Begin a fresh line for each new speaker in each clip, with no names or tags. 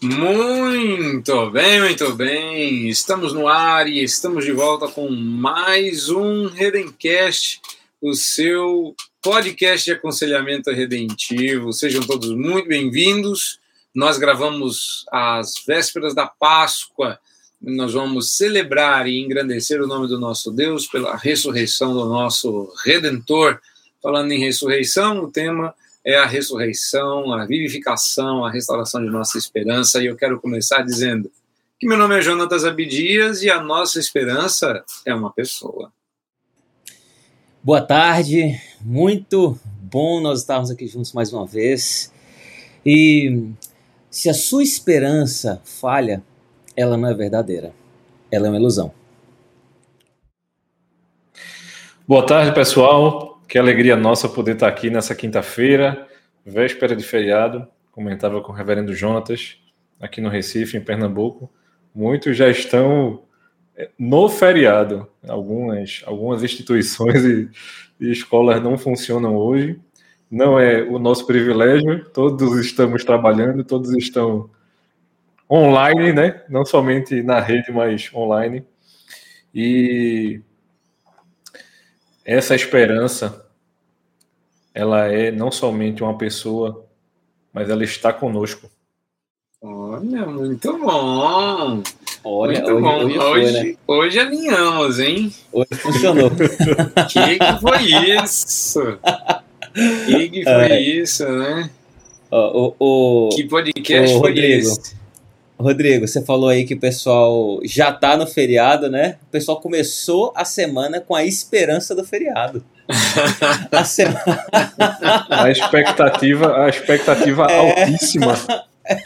Muito bem, muito bem. Estamos no ar e estamos de volta com mais um Redencast, o seu podcast de aconselhamento redentivo. Sejam todos muito bem-vindos. Nós gravamos às vésperas da Páscoa. Nós vamos celebrar e engrandecer o nome do nosso Deus pela ressurreição do nosso Redentor. Falando em ressurreição, o tema a ressurreição, a vivificação, a restauração de nossa esperança. E eu quero começar dizendo que meu nome é Jonatas Abdias e a nossa esperança é uma pessoa.
Boa tarde, muito bom nós estarmos aqui juntos mais uma vez. E se a sua esperança falha, ela não é verdadeira, ela é uma ilusão.
Boa tarde, pessoal. Que alegria nossa poder estar aqui nessa quinta-feira, véspera de feriado. Comentava com o reverendo Jonatas, aqui no Recife, em Pernambuco. Muitos já estão eh, no feriado. Algumas, algumas instituições e, e escolas não funcionam hoje. Não é o nosso privilégio, todos estamos trabalhando, todos estão online, né? Não somente na rede, mas online. E essa esperança ela é não somente uma pessoa, mas ela está conosco.
Olha, muito bom.
Olha,
muito
hoje,
bom.
hoje,
Hoje,
foi, né?
hoje alinhamos, hein?
Hoje funcionou.
Que que foi isso? Que que foi isso, né?
O, o,
Que podcast foi
Rodrigo.
esse?
Rodrigo, você falou aí que o pessoal já tá no feriado, né? O pessoal começou a semana com a esperança do feriado. A semana...
A expectativa, a expectativa
É.
altíssima.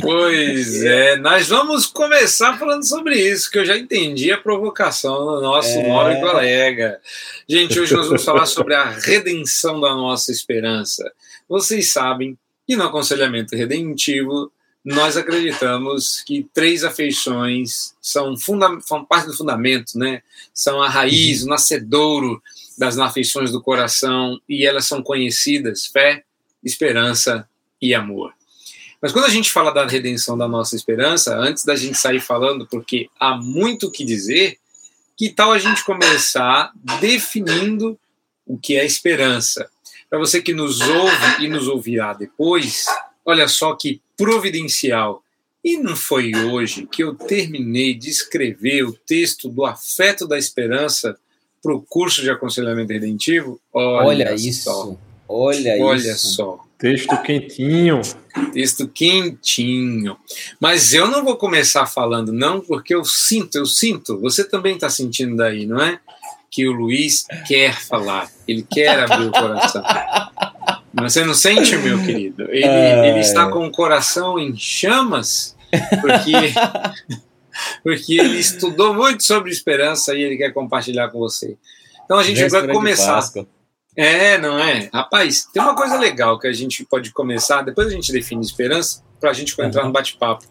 Pois é, nós vamos começar falando sobre isso, que eu já entendi a provocação do nosso
É.
nobre colega. Gente, hoje nós vamos falar sobre a redenção da nossa esperança. Vocês sabem que no aconselhamento redentivo nós acreditamos que três afeições são, funda são parte do fundamento, né? São a raiz, o nascedouro das afeições do coração e elas são conhecidas: fé, esperança e amor. Mas quando a gente fala da redenção da nossa esperança, antes da gente sair falando, porque há muito o que dizer, que tal a gente começar definindo o que é esperança? Para você que nos ouve e nos ouvirá depois, olha só que providencial. E não foi hoje que eu terminei de escrever o texto do Afeto da Esperança para o curso de aconselhamento redentivo?
Olha,
só,
isso. Olha,
Olha
isso.
só.
Texto quentinho.
Texto quentinho. Mas eu não vou começar falando, não, porque eu sinto, eu sinto, você também está sentindo daí, não é? Que o Luiz quer falar, ele quer abrir o coração. Mas Você não sente, meu querido? Ele, ele está com o coração em chamas, porque, porque ele estudou muito sobre esperança e ele quer compartilhar com você. Então a gente vai começar. É, não é? Rapaz, tem uma coisa legal que a gente pode começar, depois a gente define esperança, para a gente entrar
Aham.
no bate-papo.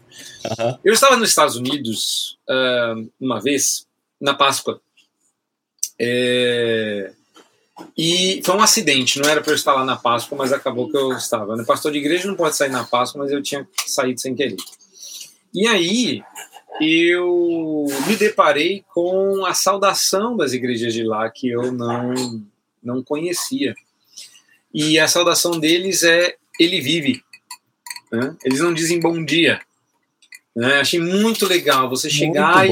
Aham.
Eu estava nos Estados Unidos ah, uma vez, na Páscoa, é, e foi um acidente, não era para eu estar lá na Páscoa, mas acabou que eu estava. Pastor de igreja não pode sair na Páscoa, mas eu tinha saído sem querer. E aí eu me deparei com a saudação das igrejas de lá que eu não não conhecia. E a saudação deles é ele vive. né? Eles não dizem bom dia. né? Achei muito legal você chegar e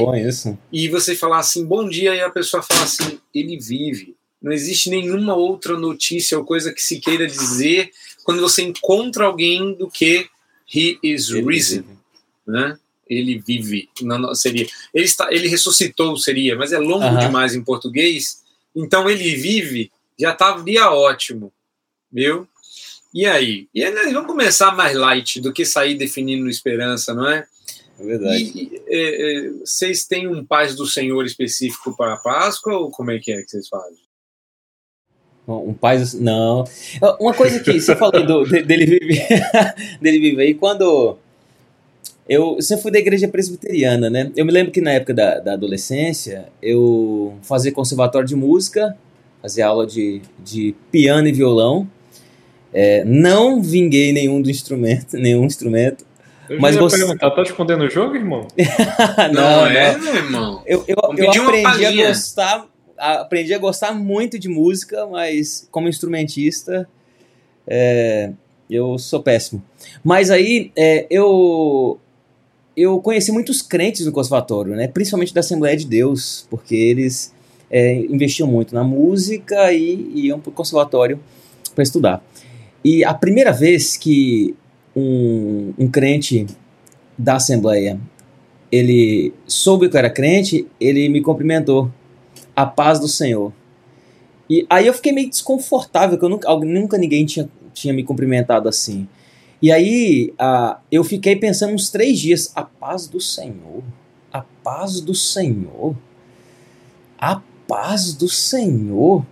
e você falar assim, bom dia, e a pessoa fala assim, ele vive. Não existe nenhuma outra notícia ou coisa que se queira dizer quando você encontra alguém do que he is
Ele
risen,
vive.
né? Ele vive. Não, seria. Ele, está, ele ressuscitou, seria, mas é longo demais em português. Então ele vive, já estaria ótimo, viu? E aí? E aí vamos começar mais light do que sair definindo esperança, não é?
É verdade.
E, é, é, vocês têm um paz do Senhor específico para a Páscoa ou como é que é que vocês fazem?
Um pai. Não. Uma coisa que você falou do, de- dele viver. dele viver. E quando. Eu sempre fui da igreja presbiteriana, né? Eu me lembro que na época da, da adolescência eu fazia conservatório de música, fazia aula de, de piano e violão. É, não vinguei nenhum do instrumento, nenhum instrumento,
Eu
Mas você-
perguntar, tá escondendo o jogo, irmão?
Não, é, meu irmão?
Eu, eu, eu aprendi a gostar. a- Aprendi a gostar muito de música, mas como instrumentista, é, eu sou péssimo. Mas aí é, eu eu conheci muitos crentes no conservatório, né? Principalmente da Assembleia de Deus, porque eles é, investiam muito na música e iam para o conservatório para estudar. E a primeira vez que um, um crente da Assembleia ele soube que eu era crente, ele me cumprimentou. A paz do Senhor. E aí eu fiquei meio desconfortável, que eu nunca, nunca ninguém tinha, tinha me cumprimentado assim. E aí ah, eu fiquei pensando uns três dias, a paz do Senhor, a paz do Senhor, a paz do Senhor.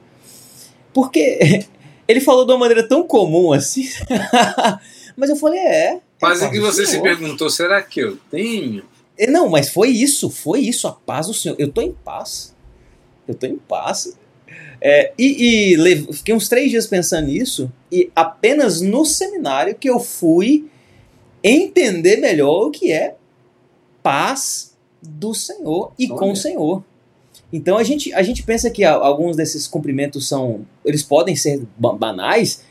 Porque ele falou de uma maneira tão comum assim. Mas eu falei, é. é paz
que você se perguntou, será que eu tenho?
É, Não, mas foi isso, foi isso, a paz do Senhor. Eu tô em paz. Eu tô em paz. É, e e fiquei uns três dias pensando nisso, e apenas no seminário que eu fui entender melhor o que é paz do Senhor e com
Olha.
o Senhor. Então a gente, a gente pensa que alguns desses cumprimentos são. Eles podem ser ba- banais,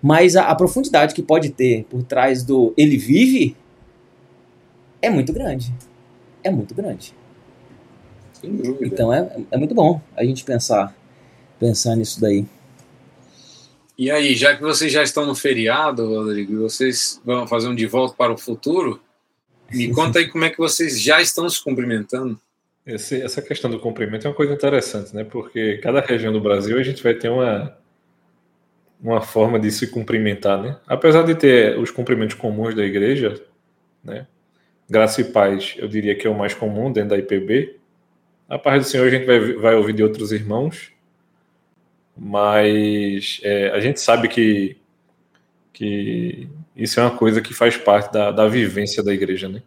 mas a, a profundidade que pode ter por trás do ele vive é muito grande. É muito grande.
Sem dúvida.
Então é, é muito bom a gente pensar, pensar nisso daí.
E aí, já que vocês já estão no feriado, Rodrigo, e vocês vão fazer um de volta para o futuro, me conta aí como é que vocês já estão se cumprimentando.
Esse- essa questão do cumprimento é uma coisa interessante, né? Porque cada região do Brasil a gente vai ter uma, uma forma de se cumprimentar, né? Apesar de ter os cumprimentos comuns da igreja, né? Graça e paz, eu diria que é o mais comum dentro da IPB. A paz do Senhor a gente vai, vai ouvir de outros irmãos, mas é, a gente sabe que, que isso é uma coisa que faz parte da, da vivência da igreja, né?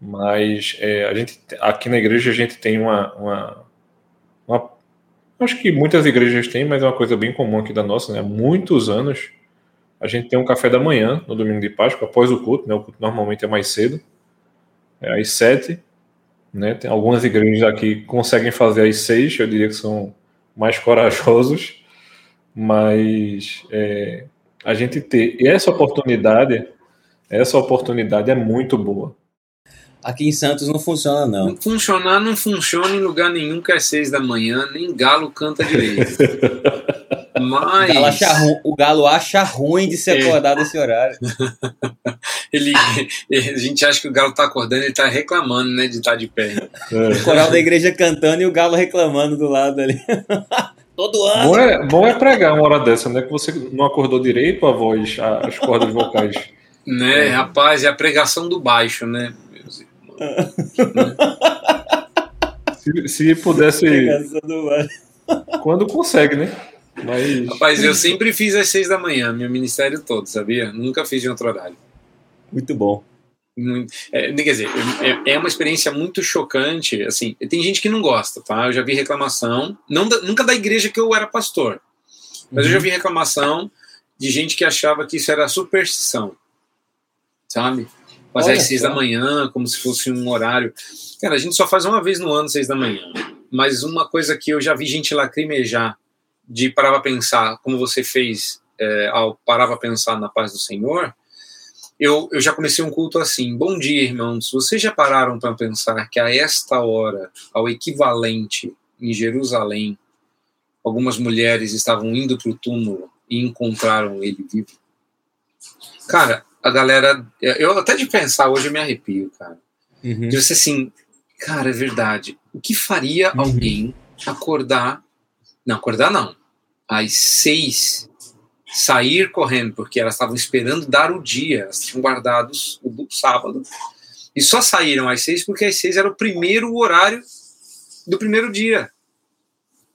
Mas é, a gente aqui na igreja a gente tem uma, uma, uma- acho que muitas igrejas têm, mas é uma coisa bem comum aqui da nossa, né? Há muitos anos a gente tem um café da manhã no domingo de Páscoa após o culto, né? O culto normalmente é mais cedo, é às sete, né? Tem algumas igrejas aqui conseguem fazer às seis, eu diria que são mais corajosos, mas é, a gente ter essa oportunidade, essa oportunidade é muito boa.
Aqui em Santos não funciona, não.
Não funcionar não funciona em lugar nenhum que é seis da manhã, nem galo canta direito.
O
Mas
galo, acha ru- o galo acha ruim de se
É.
acordar desse horário.
ele, a gente acha que o galo tá acordando, ele tá reclamando, né, de estar de pé.
O coral da igreja cantando e o galo reclamando do lado ali. Todo ano.
Bom é, bom é pregar uma hora dessa, né? Que você não acordou direito a voz, a- as cordas vocais.
Né, rapaz, é a pregação do baixo, né, meus irmãos?
Se, se pudesse,
Pregação do ano.
quando consegue, né? Mas
Rapaz, eu sempre fiz às seis da manhã, meu ministério todo, sabia? Nunca fiz em outro horário.
Muito bom.
Muito- é, quer dizer, é, é uma experiência muito chocante. Assim, tem gente que não gosta, tá? Eu já vi reclamação, não da- nunca da igreja que eu era pastor, mas eu já vi reclamação de gente que achava que isso era superstição, sabe? Fazer
Olha
às seis
só.
da manhã, como se fosse um horário. Cara, a gente só faz uma vez no ano, seis da manhã. Mas uma coisa que eu já vi gente lacrimejar de parar pra pensar, como você fez é, ao parar pra pensar na paz do Senhor, eu, eu já comecei um culto assim. Bom dia, irmãos. Vocês já pararam para pensar que a esta hora, ao equivalente em Jerusalém, algumas mulheres estavam indo para o túmulo e encontraram ele vivo? Cara, a galera. Eu até de pensar hoje eu me arrepio, cara.
Uhum.
De você assim, cara, é verdade. O que faria
Uhum.
alguém acordar? Não, acordar não. Às seis, sair correndo, porque elas estavam esperando dar o dia. Elas tinham guardados o do sábado. E só saíram às seis porque às seis era o primeiro horário do primeiro dia.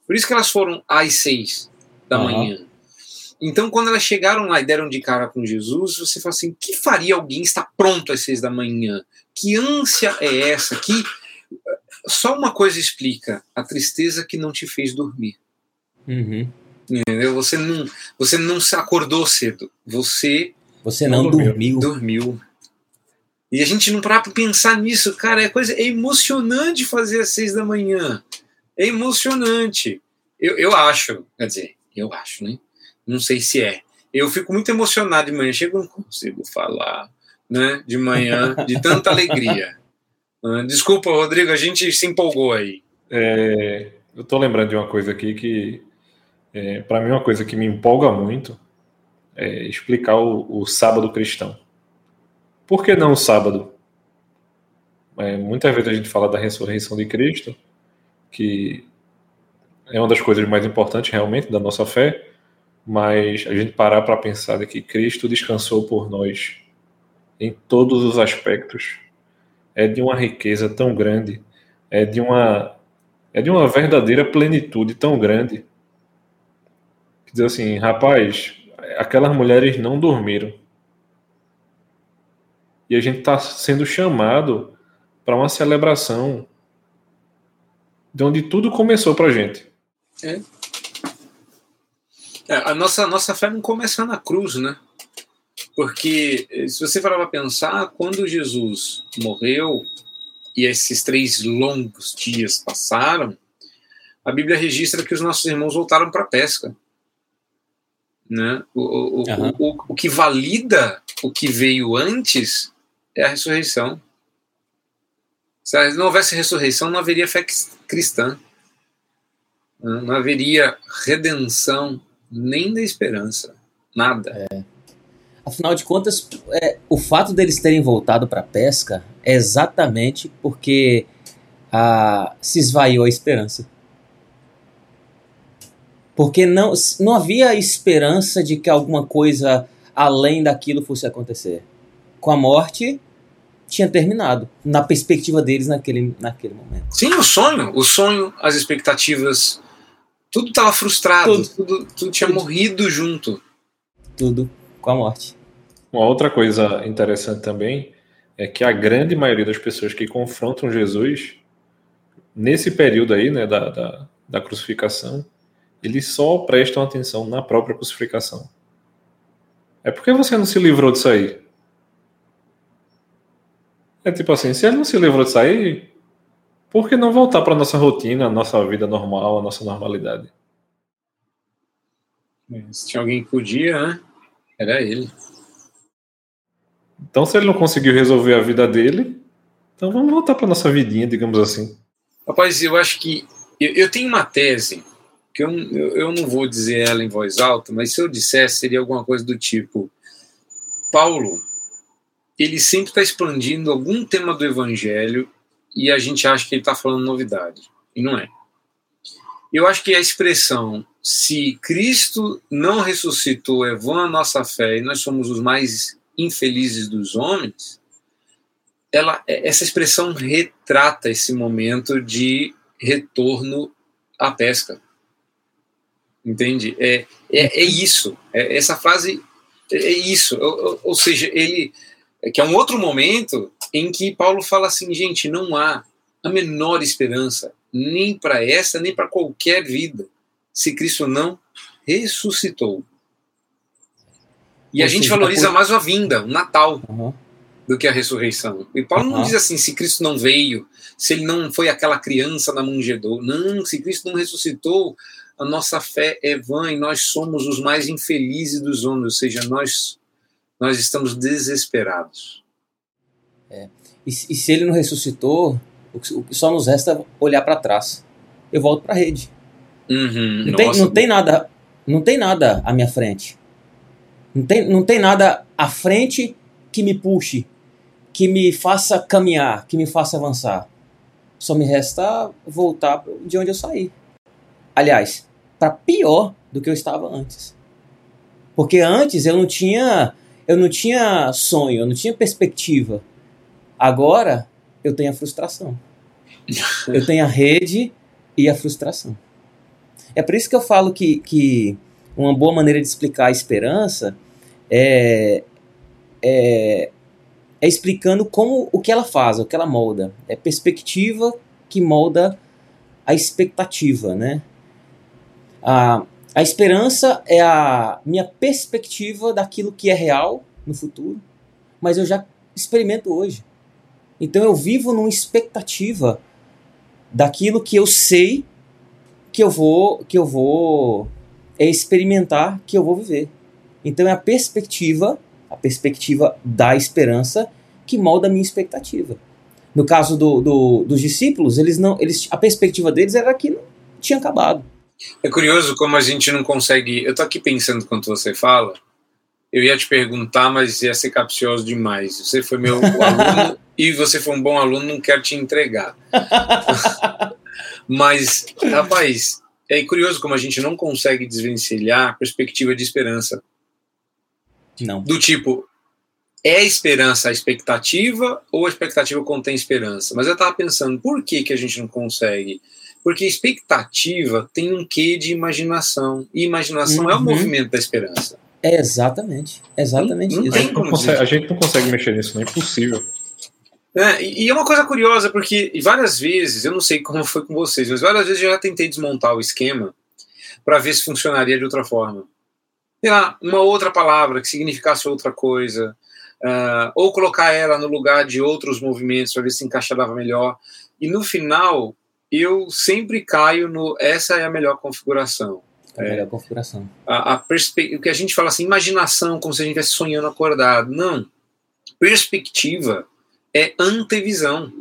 Por isso que elas foram às seis da
Aham.
manhã. Então, quando elas chegaram lá e deram de cara com Jesus, você fala assim: o que faria alguém estar pronto às seis da manhã? Que ânsia é essa? Que só uma coisa explica: a tristeza que não te fez dormir.
Uhum.
Entendeu? Você não, você não se acordou cedo. Você
Você não
Não dormiu.
dormiu.
E a gente não para pra pensar nisso, cara, é coisa é emocionante fazer às seis da manhã. É emocionante. Eu, eu acho, quer dizer, eu acho, né? Não sei se é. Eu fico muito emocionado de manhã, chego não consigo falar, né? De manhã, de tanta alegria. Ah, desculpa, Rodrigo, a gente se empolgou aí.
É, eu tô lembrando de uma coisa aqui que, é, para mim, uma coisa que me empolga muito é explicar o, o sábado cristão. Por que não o sábado? É, muitas vezes a gente fala da ressurreição de Cristo, que é uma das coisas mais importantes realmente da nossa fé, mas a gente parar para pensar de que Cristo descansou por nós em todos os aspectos é de uma riqueza tão grande, é de uma é de uma verdadeira plenitude tão grande. Diz assim, rapaz, aquelas mulheres não dormiram. E a gente está sendo chamado para uma celebração de onde tudo começou para a gente.
É. é. a nossa, nossa fé não começa na cruz, né? Porque se você parar para pensar, quando Jesus morreu e esses três longos dias passaram, a Bíblia registra que os nossos irmãos voltaram para a pesca. Né? O, o, uhum. o, o, o que valida o que veio antes é a ressurreição. Se não houvesse ressurreição, não haveria fé cristã. Não haveria redenção nem da esperança. Nada.
É. Afinal de contas, é, o fato deles terem voltado para a pesca é exatamente porque a, se esvaiu a esperança. Porque não, não havia esperança de que alguma coisa além daquilo fosse acontecer. Com a morte, tinha terminado, na perspectiva deles naquele, naquele momento.
Sim, o sonho, o sonho, as expectativas, tudo estava frustrado, tudo, tudo, tudo tinha tudo. morrido junto.
Tudo com a morte.
Uma outra coisa interessante também é que a grande maioria das pessoas que confrontam Jesus nesse período aí, né, da, da, da crucificação, eles só prestam atenção na própria crucificação. É porque você não se livrou disso aí? É tipo assim, se ele não se livrou disso aí, por que não voltar para nossa rotina, a nossa vida normal, a nossa normalidade?
Se tinha alguém que podia, né? Era ele.
Então, se ele não conseguiu resolver a vida dele, então vamos voltar para nossa vidinha, digamos assim.
Rapaz, eu acho que. Eu, eu tenho uma tese, que eu, eu, não vou dizer ela em voz alta, mas se eu dissesse, seria alguma coisa do tipo: Paulo, ele sempre está expandindo algum tema do evangelho e a gente acha que ele está falando novidade. E não é. Eu acho que a expressão se Cristo não ressuscitou, é vã a nossa fé e nós somos os mais infelizes dos homens, ela, essa expressão retrata esse momento de retorno à pesca. Entende? É, é, é isso. É, essa frase é isso. Ou, ou, seja, ele. É que é um outro momento em que Paulo fala assim, gente, não há a menor esperança, nem para essa, nem para qualquer vida, se Cristo não ressuscitou. E Ou a gente seja, valoriza por... mais a vinda, o Natal, uhum. do que a ressurreição. E Paulo uhum. não diz assim, se Cristo não veio, se ele não foi aquela criança na manjedoura. Não, se Cristo não ressuscitou, a nossa fé é vã e nós somos os mais infelizes dos homens, ou seja, nós, nós estamos desesperados.
É. E, e, se ele não ressuscitou, o que, só nos resta olhar para trás. Eu volto para a rede.
Uhum,
não, tem, não tem nada, não tem nada à minha frente. Não tem, não tem nada à frente que me puxe, que me faça caminhar, que me faça avançar. Só me resta voltar de onde eu saí. Aliás, para pior do que eu estava antes. Porque antes eu não tinha, eu não tinha sonho, eu não tinha perspectiva. Agora eu tenho a frustração. eu tenho a rede e a frustração. É por isso que eu falo que, que uma boa maneira de explicar a esperança é, é, é explicando como o que ela faz, o que ela molda. É perspectiva que molda a expectativa, né? A, a esperança é a minha perspectiva daquilo que é real no futuro, mas eu já experimento hoje. Então eu vivo numa expectativa daquilo que eu sei que eu vou que eu vou é experimentar que eu vou viver. Então é a perspectiva, a perspectiva da esperança que molda a minha expectativa. No caso do, do, dos discípulos, eles não, eles, a perspectiva deles era que não tinha acabado.
É curioso como a gente não consegue. Eu tô aqui pensando quando você fala. Eu ia te perguntar, mas ia ser capcioso demais. Você foi meu aluno e você foi um bom aluno, não quero te entregar. mas, rapaz, é curioso como a gente não consegue desvencilhar a perspectiva de esperança.
Não.
Do tipo, é esperança a expectativa ou a expectativa contém esperança? Mas eu estava pensando, por que, que a gente não consegue? Porque expectativa tem um quê de imaginação. E imaginação uhum. é o movimento da esperança.
É exatamente. Exatamente
não,
não
isso. Não consegue, a gente não consegue mexer nisso, não é impossível.
É, e é uma coisa curiosa, porque várias vezes, eu não sei como foi com vocês, mas várias vezes eu já tentei desmontar o esquema para ver se funcionaria de outra forma. Sei lá, uma outra palavra que significasse outra coisa, uh, ou colocar ela no lugar de outros movimentos para ver se encaixava melhor. E no final, eu sempre caio no essa é a melhor configuração.
É a melhor configuração.
A, a perspe... O que a gente fala assim, imaginação, como se a gente estivesse sonhando acordado. Não. Perspectiva é antevisão.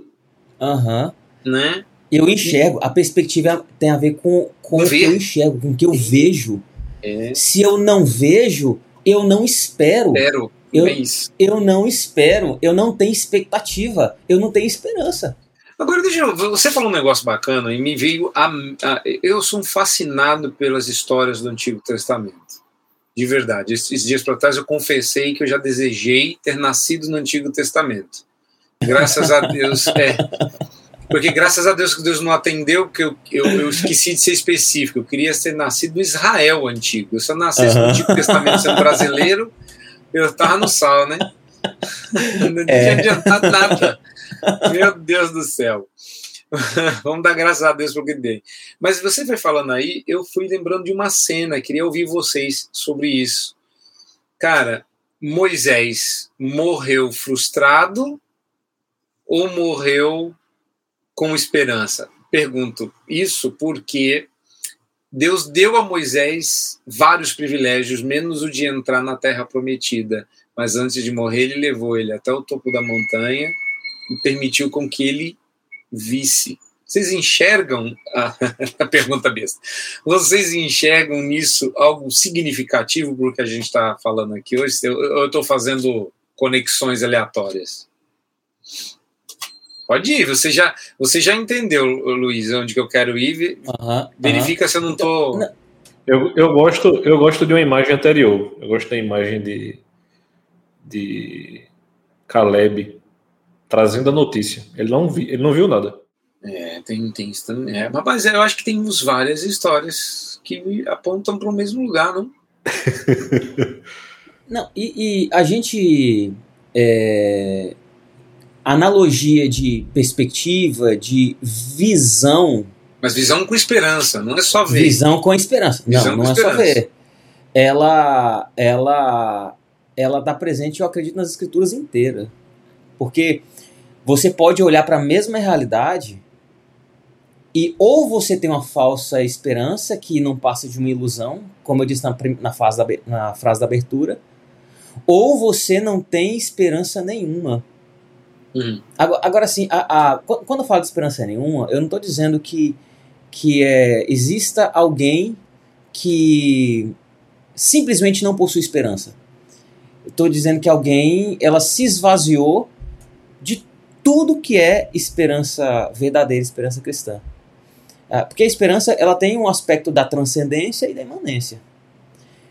Aham.
Uhum. Né?
Eu enxergo. A perspectiva tem a ver com, com o que eu enxergo, com o que eu vejo.
É.
Se eu não vejo, eu não espero.
Espero.
Eu,
é isso.
eu não espero, eu não tenho expectativa, eu não tenho esperança.
Agora, deixa eu, você falou um negócio bacana e me veio a, a, Eu sou um fascinado pelas histórias do Antigo Testamento. De verdade. Esses dias para trás eu confessei que eu já desejei ter nascido no Antigo Testamento. Graças a Deus. É, porque graças a Deus que Deus não atendeu, porque eu, eu, eu, esqueci de ser específico. Eu queria ter nascido no Israel antigo. Se eu nascesse no Antigo Testamento sendo brasileiro, eu tava no sal, né? Não tinha é. adiantado nada. Meu Deus do céu. Vamos dar graças a Deus pelo que dei. Mas você foi falando aí, eu fui lembrando de uma cena, queria ouvir vocês sobre isso. Cara, Moisés morreu frustrado ou morreu com esperança? Pergunto isso porque Deus deu a Moisés vários privilégios, menos o de entrar na terra prometida. Mas antes de morrer, ele levou ele até o topo da montanha e permitiu com que ele visse. Vocês enxergam a, a pergunta besta? Vocês enxergam nisso algo significativo para o que a gente está falando aqui hoje? Eu estou fazendo conexões aleatórias. Pode ir, você já, você já entendeu, Luiz, onde que eu quero ir. Verifica se eu não estou.
Eu, eu, gosto, eu gosto de uma imagem anterior. Eu gosto da imagem de, de Caleb trazendo a notícia. Ele não, vi, ele não viu nada.
É, tem, tem isso também. É, mas eu acho que temos várias histórias que apontam para o mesmo lugar, não?
não, e, e a gente. É, analogia de perspectiva, de visão.
Mas visão com esperança, não é só ver.
Visão com esperança. Visão não, não é esperança. só ver. Ela, ela, ela está presente, eu acredito, nas escrituras inteiras. Porque você pode olhar para a mesma realidade e ou você tem uma falsa esperança que não passa de uma ilusão, como eu disse na, na, fase da, na frase da abertura, ou você não tem esperança nenhuma.
Uhum.
Agora, agora assim, a, a, quando eu falo de esperança nenhuma, eu não estou dizendo que, que é, exista alguém que simplesmente não possui esperança. Estou dizendo que alguém ela se esvaziou de tudo que é esperança verdadeira, esperança cristã. Ah, porque a esperança ela tem um aspecto da transcendência e da imanência.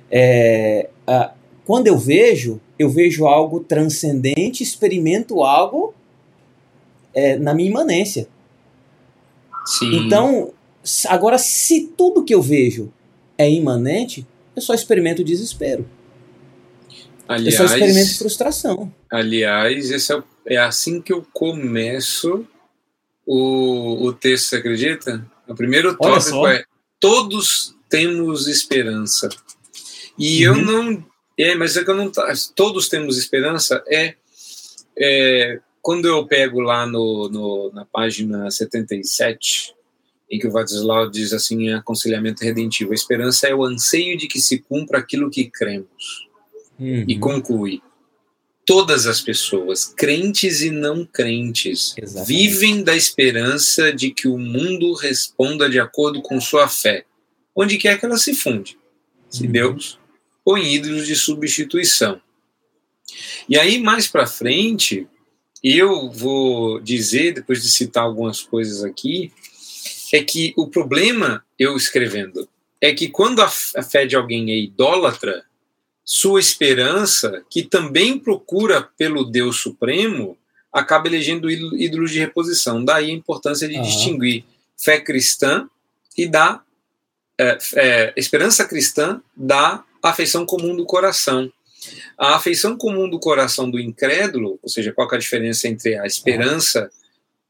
É, ah, quando eu vejo, eu vejo algo transcendente, experimento algo é, na minha imanência.
Sim.
Então, agora, se tudo que eu vejo é imanente, eu só experimento desespero.
Aliás,
eu só experimento frustração.
Aliás, esse é, é assim que eu começo o, o texto, você acredita? O primeiro tópico é todos temos esperança. E uhum. eu não é, mas é que eu não todos temos esperança é é, quando eu pego lá no, no, na página 77, em que o Vadislau diz assim em aconselhamento redentivo, a esperança é o anseio de que se cumpra aquilo que cremos. Uhum. E conclui, todas as pessoas, crentes e não crentes, Exatamente. vivem da esperança de que o mundo responda de acordo com sua fé, onde quer que ela se funde, se uhum. Deus ou em ídolos de substituição. E aí, mais para frente, eu vou dizer, depois de citar algumas coisas aqui, é que o problema, eu escrevendo, é que quando a fé de alguém é idólatra, sua esperança, que também procura pelo Deus Supremo, acaba elegendo ídolos de reposição. Daí a importância de uhum. distinguir fé cristã e da é, é, esperança cristã da afeição comum do coração. A afeição comum do coração do incrédulo, ou seja, qual é a diferença entre a esperança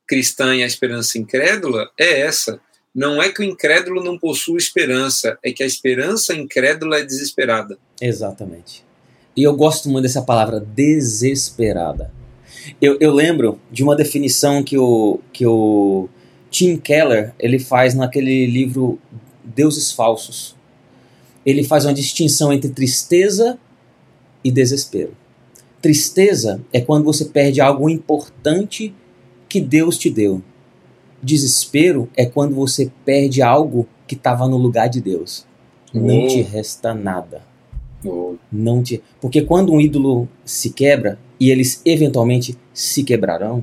cristã e a esperança incrédula, é essa. Não é que o incrédulo não possua esperança, é que a esperança incrédula é desesperada.
Exatamente. E eu gosto muito dessa palavra, desesperada. Eu, eu lembro de uma definição que o, que o Tim Keller ele faz naquele livro Deuses Falsos. Ele faz uma distinção entre tristeza e desespero. Tristeza é quando você perde algo importante que Deus te deu. Desespero é quando você perde algo que estava no lugar de Deus. Oh. Não te resta nada. Oh. Não te, porque quando um ídolo se quebra e eles eventualmente se quebrarão,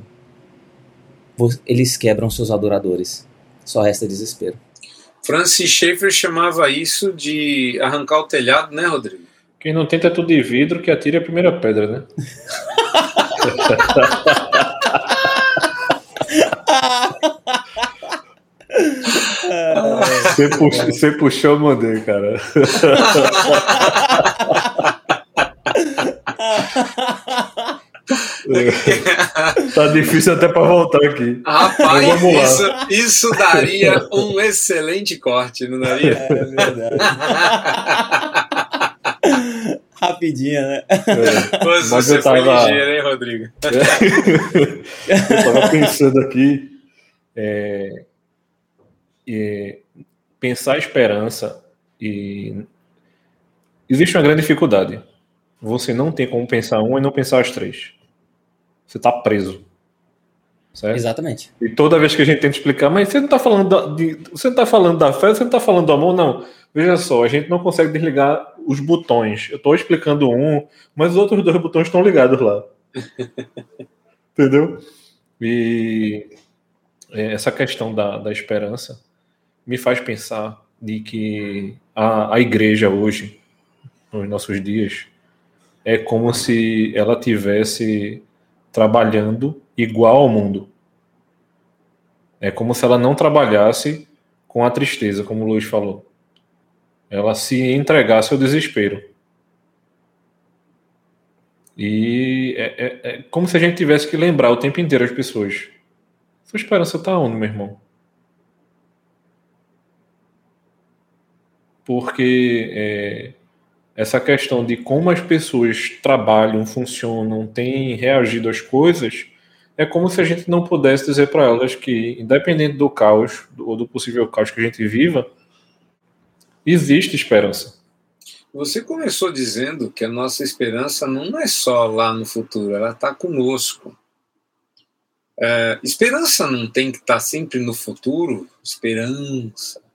eles quebram seus adoradores. Só resta desespero.
Francis Schaeffer chamava isso de arrancar o telhado, né, Rodrigo?
Quem não tenta tudo de vidro, que atire a primeira pedra, né? Você puxou, você puxou, eu mandei, cara. tá difícil até para voltar aqui.
Rapaz, isso, isso, daria um excelente corte, não daria? É, é verdade.
Rapidinho, né?
É, Mas você tava... foi ligeiro, hein, Rodrigo?
É. eu tava pensando aqui. É, é, pensar a esperança e existe uma grande dificuldade. Você não tem como pensar um e não pensar as três. Você está preso. Certo?
Exatamente.
E toda vez que a gente tenta explicar, mas você não está falando da, de, você não está falando da fé, você não está falando do amor, não. Veja só, a gente não consegue desligar os botões. Eu estou explicando um, mas os outros dois botões estão ligados lá. Entendeu? E é, essa questão da, da esperança me faz pensar de que a, a igreja hoje, nos nossos dias, é como se ela tivesse trabalhando igual ao mundo. É como se ela não trabalhasse com a tristeza, como o Luiz falou. Ela se entregasse ao desespero. E é, é, é como se a gente tivesse que lembrar o tempo inteiro as pessoas. Sua esperança está onde, meu irmão? Porque é, essa questão de como as pessoas trabalham, funcionam, têm reagido às coisas, é como se a gente não pudesse dizer para elas que, independente do caos ou do possível caos que a gente viva, existe esperança.
Você começou dizendo que a nossa esperança não é só lá no futuro, ela está conosco. É, esperança não tem que estar tá sempre no futuro? Esperança.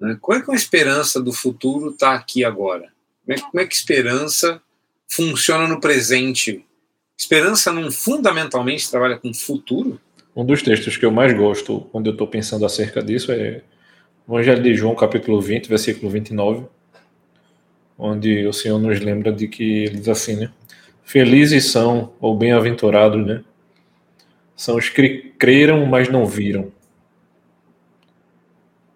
Né? Qual é, que é a esperança do futuro estar tá aqui agora? Como é, como é que esperança funciona no presente? Esperança não fundamentalmente trabalha com futuro?
Um dos textos que eu mais gosto quando eu estou pensando acerca disso é o Evangelho de João, capítulo 20, versículo 29, onde o Senhor nos lembra de que ele diz assim, né? Felizes são, ou bem-aventurados, né? São os que creram, mas não viram.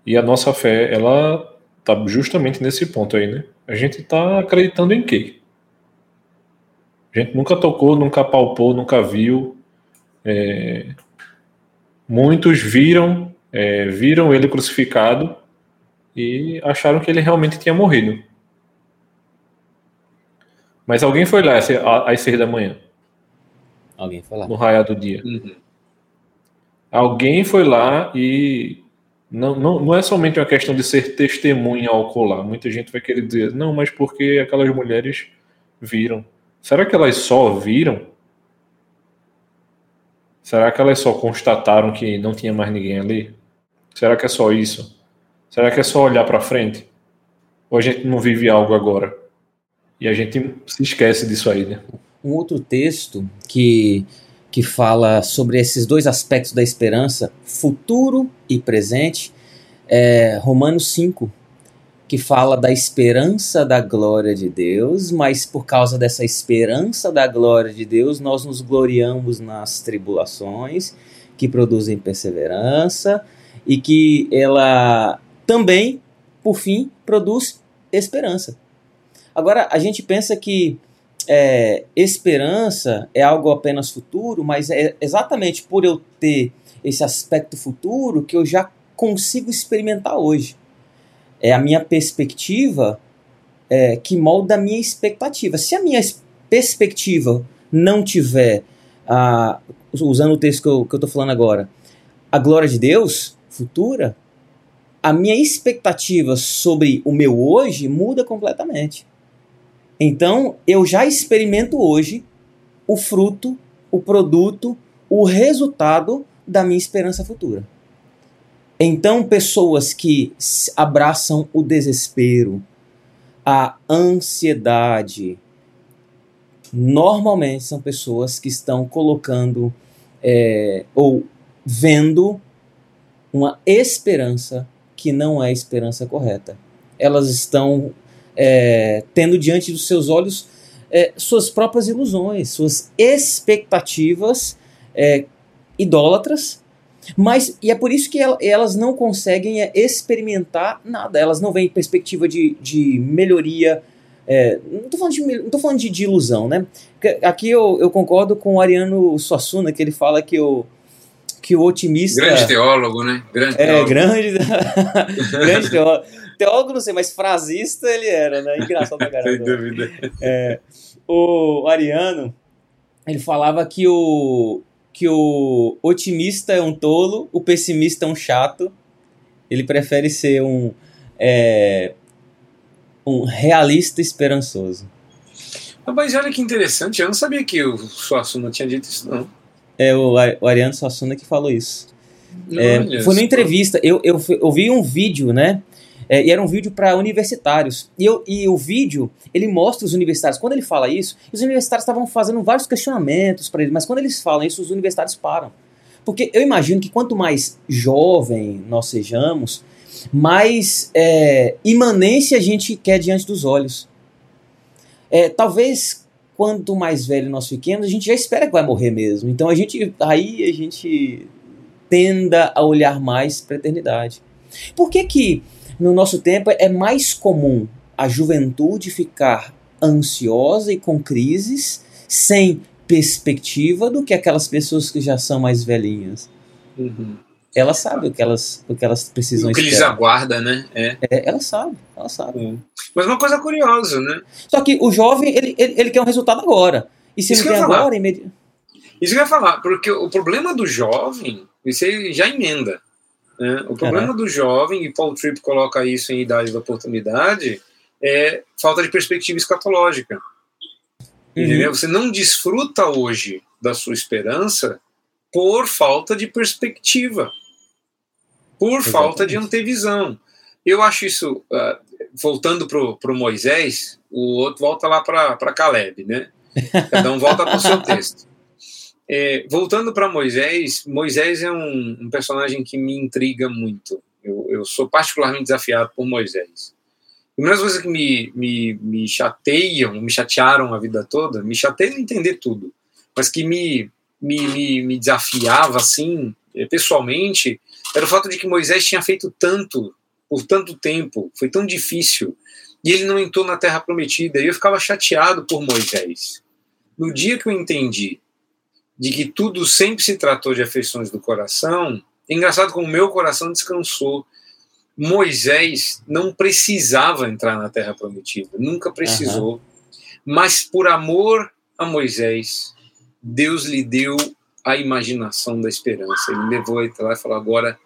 E a nossa fé, ela tá justamente nesse ponto aí, né? A gente tá acreditando em quê? A gente nunca tocou, nunca palpou, nunca viu. É... Muitos viram, é, viram ele crucificado e acharam que ele realmente tinha morrido. Mas alguém foi lá às seis da manhã.
Alguém foi lá.
No raiar do dia.
Uhum.
Alguém foi lá e não, não, não é somente uma questão de ser testemunha ao colar. Muita gente vai querer dizer, não, mas porque aquelas mulheres viram. Será que elas só viram? Será que elas só constataram que não tinha mais ninguém ali? Será que é só isso? Será que é só olhar para frente? Ou a gente não vive algo agora? E a gente se esquece disso aí, né?
Um outro texto que que fala sobre esses dois aspectos da esperança, futuro e presente, é Romanos 5, que fala da esperança da glória de Deus, mas por causa dessa esperança da glória de Deus, nós nos gloriamos nas tribulações que produzem perseverança e que ela também, por fim, produz esperança. Agora, a gente pensa que é, esperança é algo apenas futuro, mas é exatamente por eu ter esse aspecto futuro que eu já consigo experimentar hoje. É a minha perspectiva é, que molda a minha expectativa. Se a minha perspectiva não tiver, usando o texto que eu estou falando agora, a glória de Deus futura, a minha expectativa sobre o meu hoje muda completamente. Então, eu já experimento hoje o fruto, o produto, o resultado da minha esperança futura. Então, pessoas que abraçam o desespero, a ansiedade, normalmente são pessoas que estão colocando é, ou vendo uma esperança que não é a esperança correta. Elas estão é, tendo diante dos seus olhos é, suas próprias ilusões, suas expectativas é, idólatras, mas e é por isso que elas não conseguem é, experimentar nada, elas não veem perspectiva de, de melhoria. É, não estou falando, de, não tô falando de, de, ilusão, né? Aqui eu, eu concordo com o Ariano Suassuna, que ele fala que o, que o otimista.
Grande teólogo, né?
Grande é, teólogo. grande, grande teólogo. Teólogo não sei, mas frasista ele era, né? Engraçado pra caramba. Sem dúvida. É, o Ariano, ele falava que o, que o otimista é um tolo, o pessimista é um chato. Ele prefere ser um, é, um realista esperançoso.
Mas olha que interessante, eu não sabia que o Suassuna tinha dito isso, não.
É o, o Ariano Suassuna que falou isso. É, foi numa entrevista, eu, eu, eu vi um vídeo, né? É, e era um vídeo para universitários. E, eu, e o vídeo, ele mostra os universitários. Quando ele fala isso, os universitários estavam fazendo vários questionamentos para ele, mas quando eles falam isso, os universitários param. Porque eu imagino que quanto mais jovem nós sejamos, mais é, imanência a gente quer diante dos olhos. É, talvez quanto mais velho nós fiquemos, a gente já espera que vai morrer mesmo. Então a gente aí a gente tenda a olhar mais para a eternidade. Por que que no nosso tempo é mais comum a juventude ficar ansiosa e com crises, sem perspectiva, do que aquelas pessoas que já são mais velhinhas. Uhum. Elas sabem o que elas, o que elas precisam
O que eles aguardam, né?
É. é ela sabe, ela sabe.
Uhum. Mas uma coisa curiosa, né?
Só que o jovem, ele, ele, ele quer um resultado agora. E se Isso não tem agora, imediato.
Isso que eu ia falar, porque o problema do jovem, isso aí já emenda. Né? O problema Caraca. do jovem, e Paul Tripp coloca isso em Idade da Oportunidade, é falta de perspectiva escatológica. Uhum. Você não desfruta hoje da sua esperança por falta de perspectiva, por Exatamente. falta de antevisão. Eu acho isso, uh, voltando para o Moisés, o outro volta lá para Caleb, né? Cada um volta para o seu texto. É, voltando para Moisés, Moisés é um, um, personagem que me intriga muito. Eu, eu, sou particularmente desafiado por Moisés. Uma das coisas que me, me, me chateiam, me chatearam a vida toda, me chateiam entender tudo, mas que me, me, me, me desafiava assim, é, pessoalmente, era o fato de que Moisés tinha feito tanto por tanto tempo, foi tão difícil, e ele não entrou na terra prometida, e eu ficava chateado por Moisés. No dia que eu entendi de que tudo sempre se tratou de afeições do coração, é engraçado como o meu coração descansou. Moisés não precisava entrar na terra prometida, nunca precisou, uhum. mas por amor a Moisés, Deus lhe deu a imaginação da esperança. Ele levou ele lá e falou: agora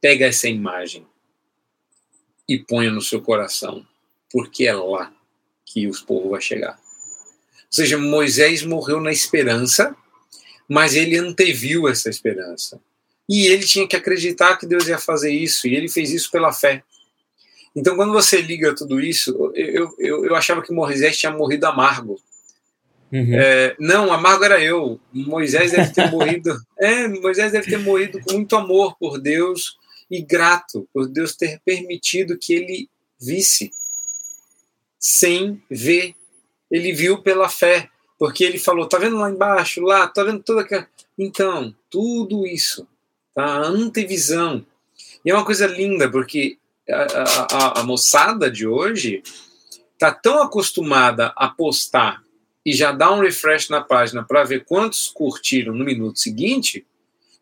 pega essa imagem e ponha no seu coração, porque é lá que os povos vai chegar. Ou seja, Moisés morreu na esperança, mas ele anteviu essa esperança. E ele tinha que acreditar que Deus ia fazer isso, e ele fez isso pela fé. Então, quando você liga tudo isso, eu, eu, eu achava que Moisés tinha morrido amargo. Uhum. É, não, amargo era eu. Moisés deve ter morrido. É, Moisés deve ter morrido com muito amor por Deus e grato por Deus ter permitido que ele visse sem ver. Ele viu pela fé, porque ele falou: tá vendo lá embaixo, lá, tá vendo toda aquela. Então, tudo isso, tá? A antevisão. E é uma coisa linda, porque a, a, a moçada de hoje tá tão acostumada a postar e já dar um refresh na página para ver quantos curtiram no minuto seguinte,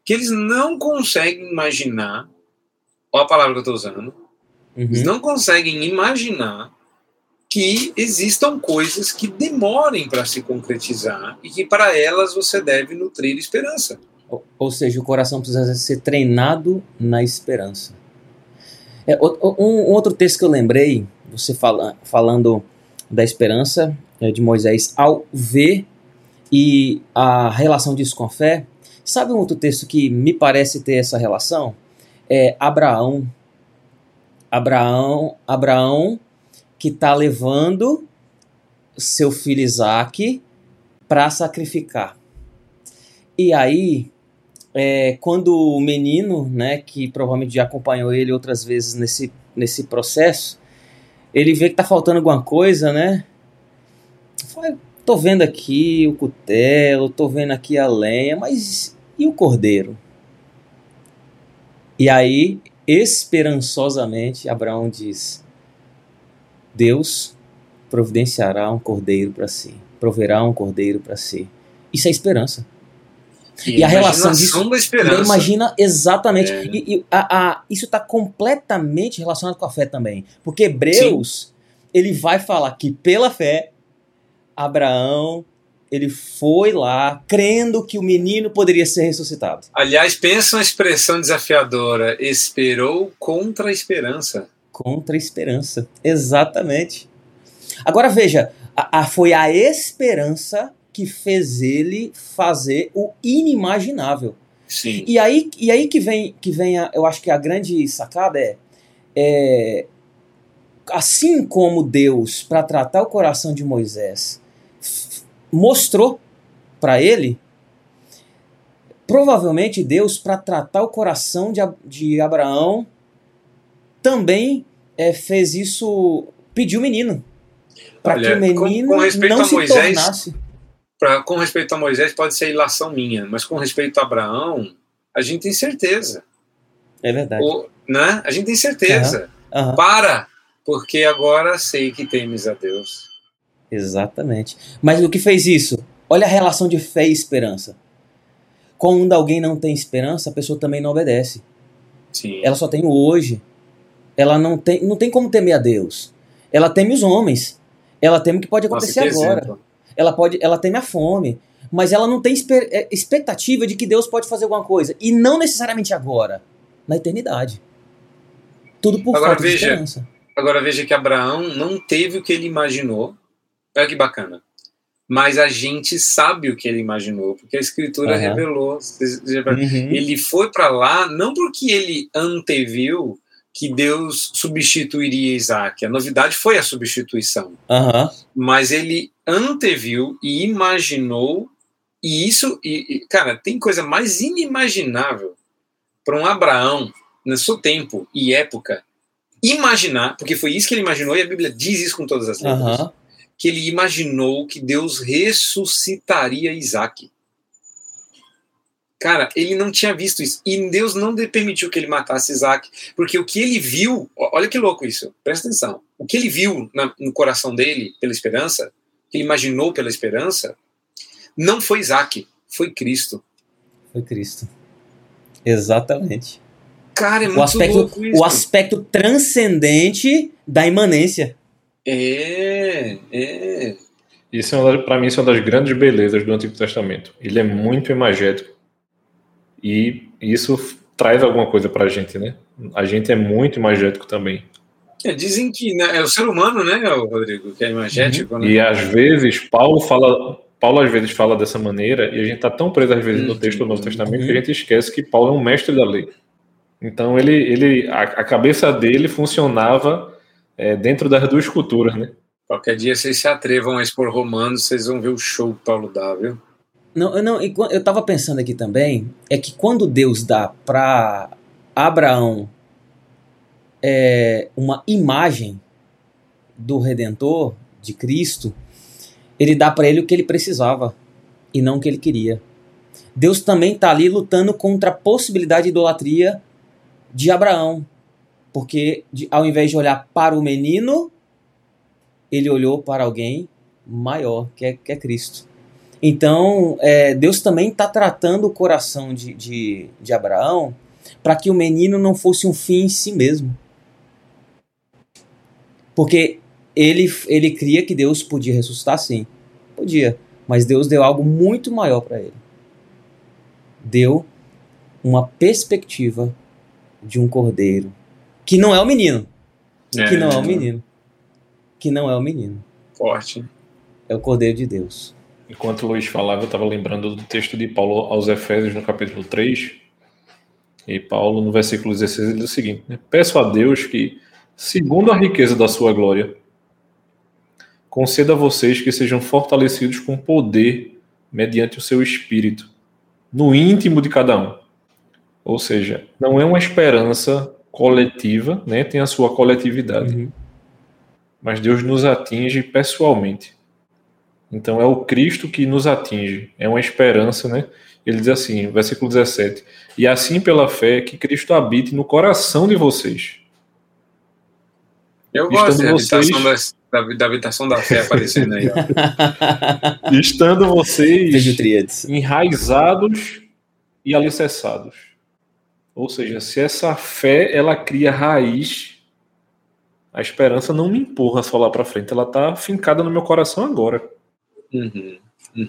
que eles não conseguem imaginar, olha a palavra que eu estou usando, uhum. eles não conseguem imaginar que existam coisas que demorem para se concretizar e que para elas você deve nutrir esperança.
Ou seja, o coração precisa ser treinado na esperança. É, um, um, outro texto que eu lembrei, você fala, falando da esperança é, de Moisés ao ver e a relação disso com a fé. Sabe um outro texto que me parece ter essa relação? É Abraão. Abraão, Abraão que está levando seu filho Isaac para sacrificar. E aí, é, quando o menino, né, que provavelmente já acompanhou ele outras vezes nesse, nesse processo, ele vê que tá faltando alguma coisa, né? Fala, tô vendo aqui o cutelo, tô vendo aqui a lenha, mas e o cordeiro? E aí, esperançosamente, Abraão diz: Deus providenciará um cordeiro para si, proverá um cordeiro para si. Isso é esperança.
E, e a relação disso, da esperança.
imagina exatamente. É. E, e a, a, isso está completamente relacionado com a fé também, porque Hebreus Sim. ele vai falar que pela fé Abraão ele foi lá crendo que o menino poderia ser ressuscitado.
Aliás, pensa uma expressão desafiadora: esperou contra a esperança.
Contra a esperança, exatamente. Agora veja, a, a, foi a esperança que fez ele fazer o inimaginável.
Sim.
E aí, e aí que vem, que vem a, eu acho que a grande sacada é, é assim como Deus, para tratar o coração de Moisés, mostrou para ele, provavelmente Deus, para tratar o coração de, de Abraão, também é, fez isso, pediu o menino. Para que o menino com, com não se Moisés, tornasse.
Pra, com respeito a Moisés, pode ser ilação minha, mas com respeito a Abraão, a gente tem certeza.
É verdade. O,
né? A gente tem certeza. Uhum. Uhum. Para, porque agora sei que temes a Deus.
Exatamente. Mas o que fez isso? Olha a relação de fé e esperança. Quando alguém não tem esperança, a pessoa também não obedece.
Sim.
Ela só tem o hoje. Ela não tem, não tem como temer a Deus. Ela teme os homens. Ela teme o que pode acontecer Nossa, agora. Exemplo. Ela pode, ela teme a fome, mas ela não tem é, expectativa de que Deus pode fazer alguma coisa e não necessariamente agora, na eternidade. Tudo por agora, falta veja, de esperança.
Agora veja que Abraão não teve o que ele imaginou Olha que bacana. Mas a gente sabe o que ele imaginou, porque a escritura uhum. revelou. Uhum. Ele foi para lá não porque ele anteviu que Deus substituiria Isaac. A novidade foi a substituição.
Uhum.
Mas ele anteviu e imaginou, e isso, e, e cara, tem coisa mais inimaginável para um Abraão, no seu tempo e época, imaginar, porque foi isso que ele imaginou, e a Bíblia diz isso com todas as letras. Uhum que ele imaginou que Deus ressuscitaria Isaac. Cara, ele não tinha visto isso. E Deus não permitiu que ele matasse Isaac. Porque o que ele viu, olha que louco isso, presta atenção. O que ele viu no coração dele pela esperança, que imaginou pela esperança, não foi Isaac, foi Cristo.
Foi Cristo. Exatamente.
Cara, é muito
o aspecto,
louco isso.
O aspecto transcendente da imanência.
É, é.
Isso é para mim isso é uma das grandes belezas do Antigo Testamento. Ele é muito imagético e isso traz alguma coisa para a gente, né? A gente é muito imagético também.
É, dizem que né, é o ser humano, né, Rodrigo, que é imagético.
Uhum.
Né?
E às vezes Paulo fala, Paulo às vezes fala dessa maneira e a gente está tão preso às vezes no texto do Novo Testamento que a gente esquece que Paulo é um mestre da lei. Então ele, ele a, a cabeça dele funcionava é, dentro das duas culturas, né?
Qualquer dia vocês se atrevam a expor Romanos, vocês vão ver o show que Paulo dá, viu?
Não, não, eu estava pensando aqui também, é que quando Deus dá para Abraão é, uma imagem do Redentor, de Cristo, ele dá para ele o que ele precisava e não o que ele queria. Deus também está ali lutando contra a possibilidade de idolatria de Abraão, porque ao invés de olhar para o menino, ele olhou para alguém maior, que é, que é Cristo. Então, é, Deus também está tratando o coração de, de, de Abraão para que o menino não fosse um fim em si mesmo. Porque ele, ele cria que Deus podia ressuscitar sim. Podia. Mas Deus deu algo muito maior para ele. Deu uma perspectiva de um cordeiro. Que não é o menino. É. Que não é o menino. Que não é o menino.
Forte.
É o cordeiro de Deus.
Enquanto o Luiz falava, eu estava lembrando do texto de Paulo aos Efésios, no capítulo 3. E Paulo, no versículo 16, ele diz o seguinte: né? Peço a Deus que segundo a riqueza da sua glória, conceda a vocês que sejam fortalecidos com poder mediante o seu espírito, no íntimo de cada um. Ou seja, não é uma esperança coletiva, né? tem a sua coletividade. Uhum. Mas Deus nos atinge pessoalmente. Então é o Cristo que nos atinge. É uma esperança, né? Ele diz assim, versículo 17: E assim pela fé que Cristo habite no coração de vocês
eu gosto da habitação, vocês... da, da, habitação da fé aparecendo aí.
Estando vocês enraizados e alicerçados. Ou seja, se essa fé ela cria raiz, a esperança não me empurra só lá para frente, ela está fincada no meu coração agora.
Uhum, uhum.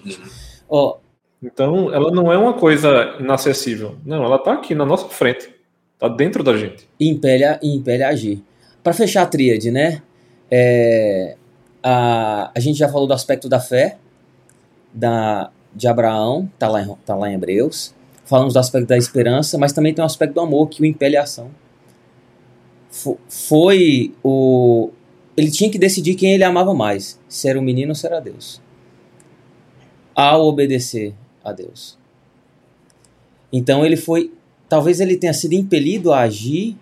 Oh.
Então, ela não é uma coisa inacessível. Não, ela está aqui na nossa frente. Está dentro da gente.
Impele, impele a agir. Para fechar a tríade, né? É, a, a gente já falou do aspecto da fé, da, de Abraão, tá lá, em, tá lá em Hebreus. Falamos do aspecto da esperança, mas também tem o aspecto do amor que o impele a ação. Foi o. Ele tinha que decidir quem ele amava mais: se era o menino ou se era Deus. Ao obedecer a Deus. Então ele foi. Talvez ele tenha sido impelido a agir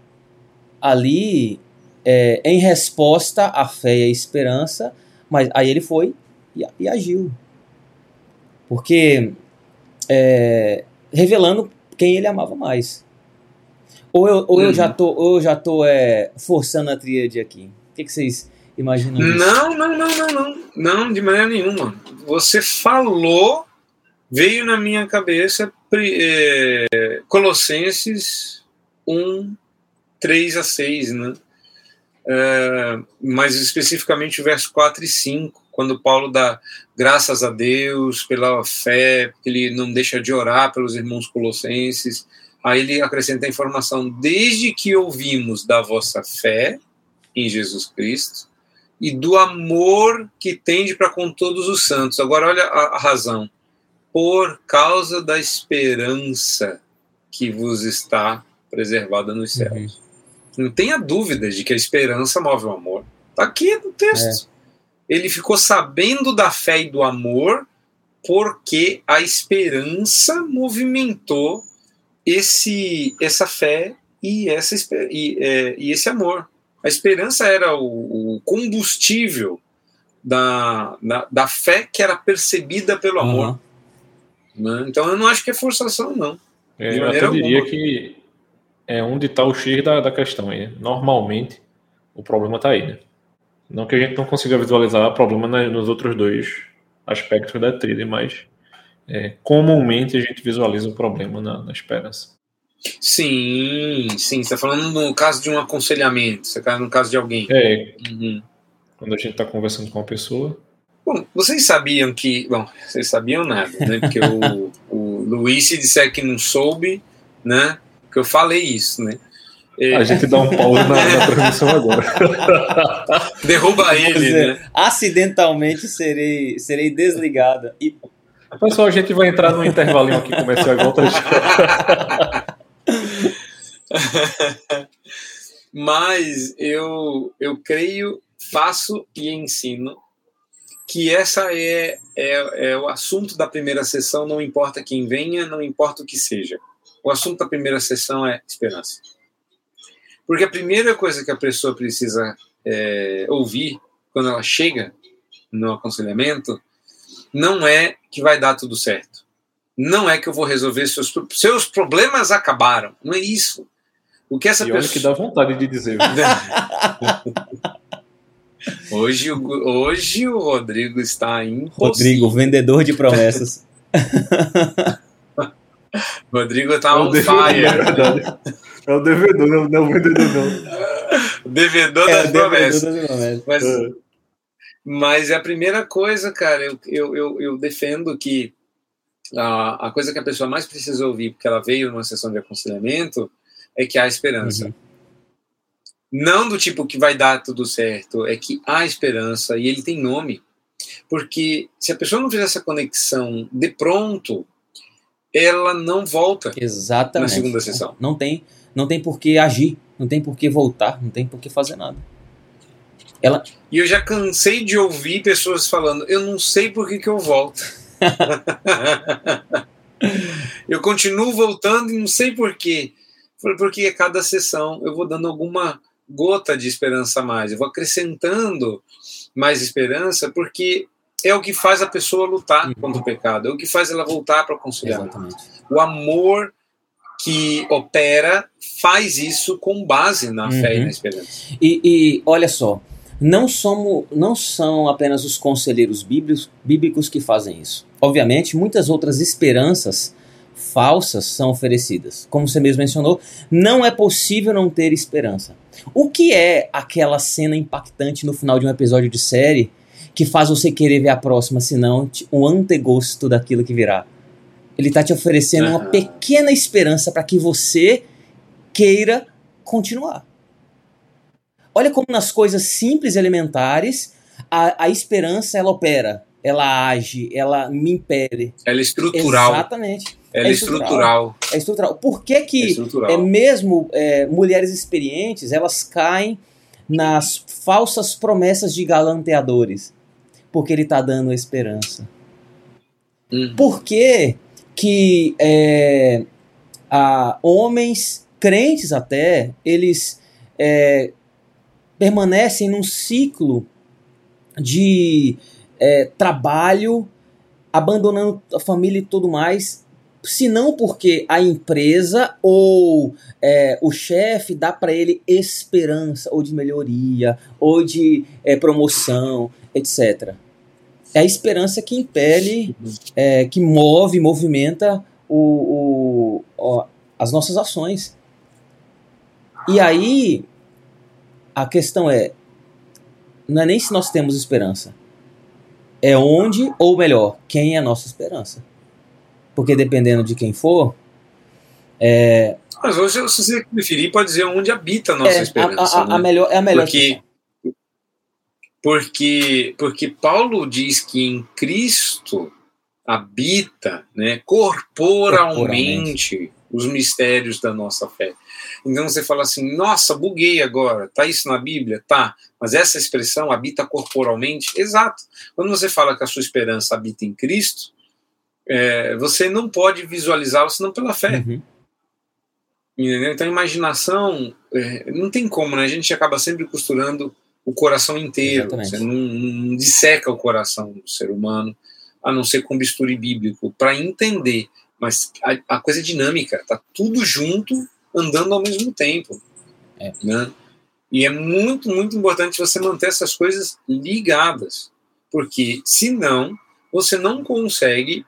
ali é, em resposta à fé e à esperança, mas aí ele foi e, e agiu. Porque é, revelando quem ele amava mais. Ou eu, ou uhum. eu já tô, ou eu já tô é, forçando a tríade aqui. O que, que vocês imaginam?
Disso? Não, não, não, não, não. Não, de maneira nenhuma. Você falou, veio na minha cabeça é, Colossenses 1, 3 a 6, né? É, mais especificamente o verso 4 e 5, quando Paulo dá graças a Deus pela fé, porque ele não deixa de orar pelos irmãos colossenses. Aí ele acrescenta a informação: desde que ouvimos da vossa fé em Jesus Cristo e do amor que tende para com todos os santos. Agora, olha a razão. Por causa da esperança que vos está preservada nos céus. Uhum. Não tenha dúvida de que a esperança move o amor. Está aqui no texto. É. Ele ficou sabendo da fé e do amor porque a esperança movimentou esse, essa fé e, essa, e, é, e esse amor. A esperança era o, o combustível da, da, da, fé que era percebida pelo amor. Uhum. Né? Então eu não acho que é forçação, não.
É, eu até diria que é onde está o X da, da questão aí. Né? Normalmente, o problema está aí, né? Não que a gente não consiga visualizar o problema nos outros dois aspectos da trilha, mas é, comumente a gente visualiza o problema na, na esperança.
Sim, sim. Você está falando no caso de um aconselhamento, você está no caso de alguém.
É. Uhum. Quando a gente está conversando com uma pessoa,
Bom, vocês sabiam que. Bom, vocês sabiam nada, né? Porque o, o Luiz, se disser que não soube, né? Que eu falei isso, né?
É... A gente dá um pause na, na transmissão agora.
Derruba ele, dizer, né?
Acidentalmente serei, serei desligada. E...
Pessoal, a gente vai entrar no intervalinho aqui comercial e volta
Mas eu, eu creio, faço e ensino que essa é, é, é o assunto da primeira sessão, não importa quem venha, não importa o que seja. O assunto da primeira sessão é esperança. Porque a primeira coisa que a pessoa precisa é, ouvir quando ela chega no aconselhamento não é que vai dar tudo certo. Não é que eu vou resolver seus seus problemas acabaram. Não é isso. O que essa
e pessoa... que dá vontade de dizer.
hoje, hoje o Rodrigo está em
Rodrigo, vendedor de promessas.
Rodrigo está é on fire.
É o devedor, não, não é o vendedor, não.
devedor é, das promessas. Mas, é. mas é a primeira coisa, cara, eu, eu, eu, eu defendo que a, a coisa que a pessoa mais precisa ouvir, porque ela veio numa sessão de aconselhamento, é que há esperança. Uhum. Não do tipo que vai dar tudo certo, é que há esperança e ele tem nome. Porque se a pessoa não fizer essa conexão de pronto, ela não volta
Exatamente.
na segunda sessão.
Não tem, não tem por que agir, não tem por que voltar, não tem por que fazer nada.
Ela... E eu já cansei de ouvir pessoas falando, eu não sei por que, que eu volto. eu continuo voltando e não sei por quê. Porque a cada sessão eu vou dando alguma gota de esperança a mais, eu vou acrescentando mais esperança, porque é o que faz a pessoa lutar uhum. contra o pecado, é o que faz ela voltar para o conciliamento. O amor que opera faz isso com base na uhum. fé e na esperança.
E, e, olha só, não, somos, não são apenas os conselheiros bíblicos, bíblicos que fazem isso. Obviamente, muitas outras esperanças falsas são oferecidas. Como você mesmo mencionou, não é possível não ter esperança. O que é aquela cena impactante no final de um episódio de série que faz você querer ver a próxima, senão o antegosto daquilo que virá? Ele está te oferecendo uma pequena esperança para que você queira continuar. Olha como nas coisas simples e elementares a, a esperança ela opera, ela age, ela me impede.
Ela é estrutural.
Exatamente.
Ela é, é estrutural.
É estrutural. Por que que é, é mesmo é, mulheres experientes, elas caem nas falsas promessas de galanteadores? Porque ele está dando esperança. Uhum. Por que que é, a, homens crentes até, eles é, permanecem num ciclo de é, trabalho, abandonando a família e tudo mais, se não porque a empresa ou é, o chefe dá para ele esperança ou de melhoria ou de é, promoção, etc. É a esperança que impele, é, que move, movimenta o, o, o, as nossas ações. E aí a questão é, não é nem se nós temos esperança, é onde ou melhor, quem é a nossa esperança porque dependendo de quem for. É...
Mas hoje, se você preferir, pode dizer onde habita a nossa é, esperança.
A, a, né? a, melhor, é a melhor.
Porque, porque, porque Paulo diz que em Cristo habita né, corporalmente, corporalmente os mistérios da nossa fé. Então você fala assim, nossa, buguei agora, tá isso na Bíblia? Tá, mas essa expressão habita corporalmente? Exato. Quando você fala que a sua esperança habita em Cristo, é, você não pode visualizá-lo senão pela fé. Uhum. Entendeu? Então, a imaginação, é, não tem como, né? A gente acaba sempre costurando o coração inteiro. Exatamente. Você não, não disseca o coração do ser humano, a não ser com bisturi bíblico, para entender. Mas a, a, coisa é dinâmica, tá tudo junto, andando ao mesmo tempo. É. Né? E é muito, muito importante você manter essas coisas ligadas, porque senão você não consegue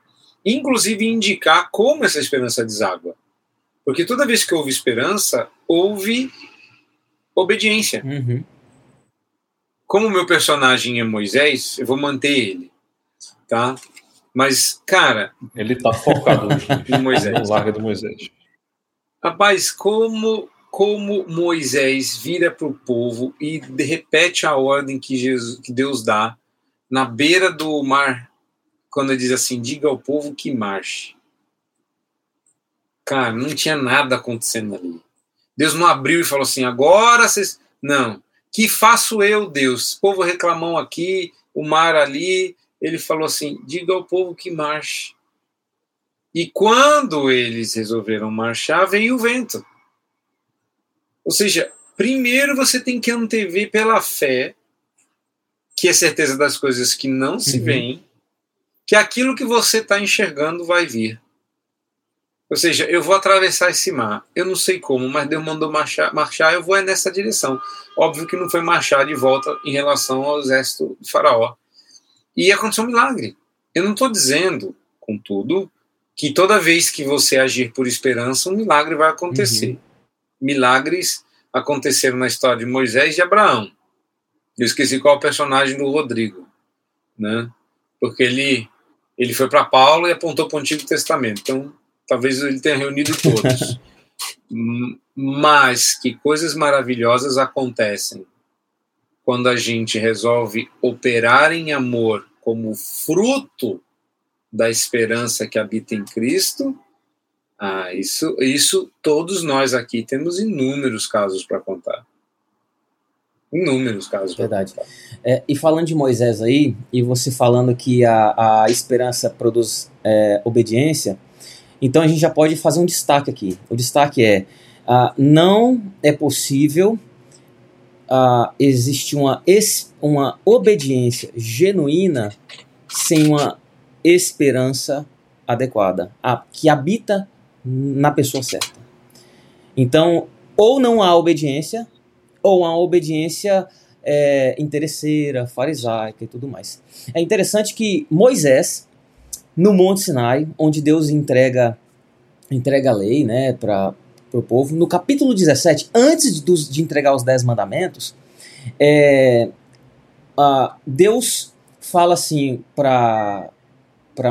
inclusive indicar como essa esperança deságua. Porque toda vez que houve esperança, houve obediência.
Uhum.
Como o meu personagem é Moisés, eu vou manter ele, tá? Mas, cara.
Ele tá focado
em Moisés.
larga do Moisés.
Rapaz, como, como Moisés vira para o povo e repete a ordem que, Jesus, que Deus dá na beira do mar, quando ele diz assim: diga ao povo que marche. Cara, não tinha nada acontecendo ali. Deus não abriu e falou assim: agora vocês. Não. Que faço eu, Deus? O povo reclamão aqui, o mar ali, ele falou assim: diga ao povo que marche. E quando eles resolveram marchar, veio o vento. Ou seja, primeiro você tem que antever pela fé, que é certeza das coisas que não se uhum. veem, que aquilo que você está enxergando vai vir. Ou seja, eu vou atravessar esse mar. Eu não sei como, mas Deus mandou marchar, marchar eu vou nessa direção. Óbvio que não foi marchar de volta em relação ao exército de Faraó. E aconteceu um milagre. Eu não estou dizendo, contudo, que toda vez que você agir por esperança, um milagre vai acontecer. Uhum. Milagres aconteceram na história de Moisés e de Abraão. Eu esqueci qual é o personagem do Rodrigo, né? Porque ele ele foi para Paulo e apontou para o Antigo Testamento. Então, talvez ele tenha reunido todos. Mas que coisas maravilhosas acontecem quando a gente resolve operar em amor como fruto da esperança que habita em Cristo, ah, isso, isso todos nós aqui temos inúmeros casos para contar. Inúmeros casos.
Verdade. É, e falando de Moisés aí, e você falando que a, a esperança produz é, obediência, então a gente já pode fazer um destaque aqui. O destaque é: ah, não é possível uh, existe uma, uma obediência genuína sem uma esperança adequada, a, que habita na pessoa certa. Então, ou não há obediência, ou há obediência é, interesseira, farisaica e tudo mais. É interessante que Moisés, no Monte Sinai, onde Deus entrega entrega a lei né, para para o povo. No capítulo 17, antes de, de entregar os dez mandamentos, é, Deus fala assim para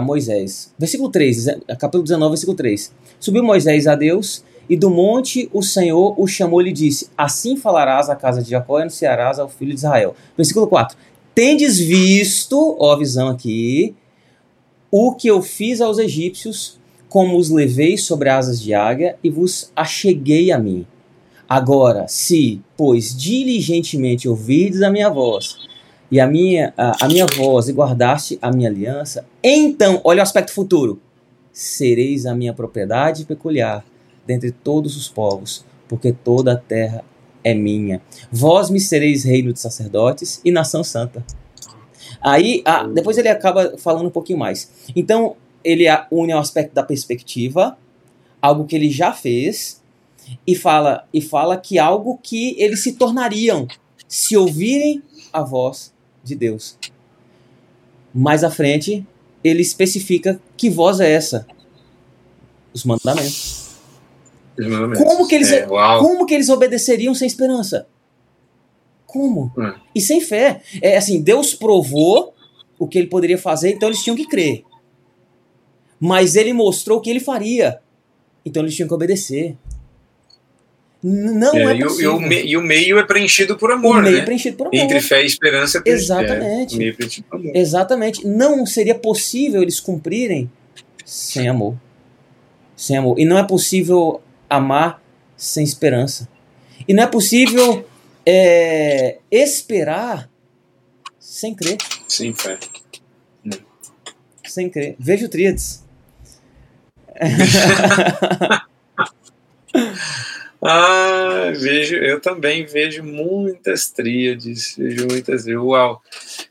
Moisés. Versículo 3, capítulo 19, versículo 3. Subiu Moisés a Deus e do monte o Senhor o chamou e lhe disse: Assim falarás à casa de Jacó e anunciarás ao filho de Israel. Versículo 4. Tendes visto, ó a visão aqui, o que eu fiz aos egípcios como os levei sobre asas de águia e vos acheguei a mim. Agora, se, pois, diligentemente ouvides a minha voz, e a minha, a, a minha voz, e guardaste a minha aliança, então, olha o aspecto futuro, sereis a minha propriedade peculiar dentre todos os povos, porque toda a terra é minha. Vós me sereis reino de sacerdotes e nação santa. Aí, ah, depois ele acaba falando um pouquinho mais. Então, ele une ao aspecto da perspectiva, algo que ele já fez, e fala, e fala que algo que eles se tornariam se ouvirem a voz de Deus. Mais à frente, ele especifica que voz é essa? Os mandamentos.
Os mandamentos.
Como, que eles, é, como que eles obedeceriam sem esperança? Como? Hum. E sem fé. É assim, Deus provou o que ele poderia fazer, então eles tinham que crer. Mas ele mostrou o que ele faria. Então eles tinham que obedecer. Não é, é
e, o, e, o me, e, o, meio é preenchido por amor,
o meio
né?
É preenchido por amor.
Entre fé e esperança
é Exatamente. É, preenchido por amor. Exatamente. Não seria possível eles cumprirem sem amor. Sem amor. E não é possível amar sem esperança. E não é possível é, esperar sem crer.
Sem fé.
Sem crer. Veja o Tríades.
ah, vejo, eu também vejo muitas tríades, vejo muitas. Uau!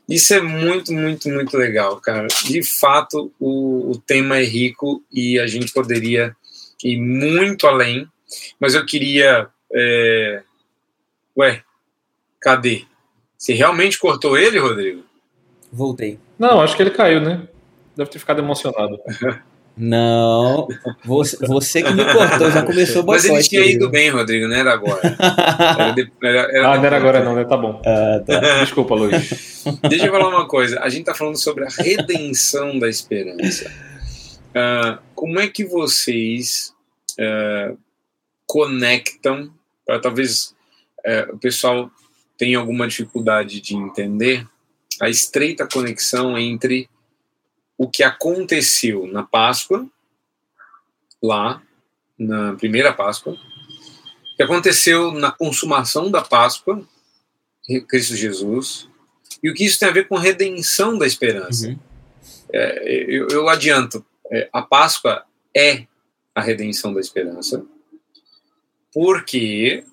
Isso é muito, muito, muito legal, cara. De fato, o, o tema é rico e a gente poderia ir muito além, mas eu queria. É... Ué, cadê? Você realmente cortou ele, Rodrigo?
Voltei.
Não, acho que ele caiu, né? Deve ter ficado emocionado.
Não, você, você que me cortou, já começou o
Mas ele tinha ido
viu?
bem, Rodrigo, não era agora. Era de- era- era
Ah, não era agora não, né? Tá bom.
Ah, tá.
Desculpa, Luiz.
Deixa eu falar uma coisa. A gente está falando sobre a redenção da esperança. Ah, como é que vocês ah, conectam, para talvez eh, o pessoal tenha alguma dificuldade de entender, a estreita conexão entre o que aconteceu na Páscoa, lá, na primeira Páscoa, o que aconteceu na consumação da Páscoa, Cristo Jesus, e o que isso tem a ver com redenção da esperança.
Uhum.
Eu, eu adianto, é, a Páscoa é a redenção da esperança, porque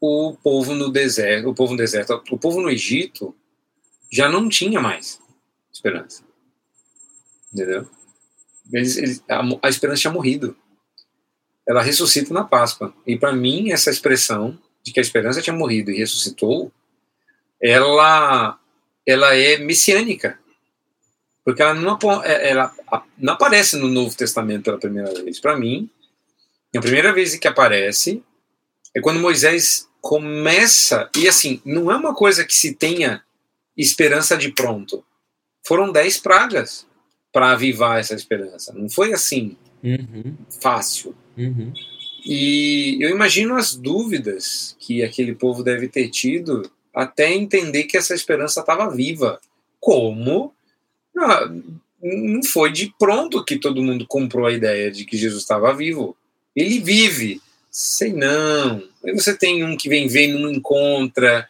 o povo no deserto, o povo no deserto, o povo no Egito já não tinha mais esperança. Entendeu? Eles, eles, a, a esperança tinha morrido. Ela ressuscita na Páscoa. E para mim, essa expressão de que a esperança tinha morrido e ressuscitou, ela, ela é messiânica. Porque ela não, é- ela não aparece no Novo Testamento pela primeira vez. Para mim, a primeira vez que aparece é quando Moisés começa. E assim, não é uma coisa que se tenha esperança de pronto. Foram dez pragas para avivar essa esperança. Não foi assim
Uhum.
fácil.
Uhum.
E eu imagino as dúvidas que aquele povo deve ter tido até entender que essa esperança estava viva. Como? Ah, Não foi de pronto que todo mundo comprou a ideia de que Jesus estava vivo. Ele vive. Sei não. Aí você tem um que vem e não encontra.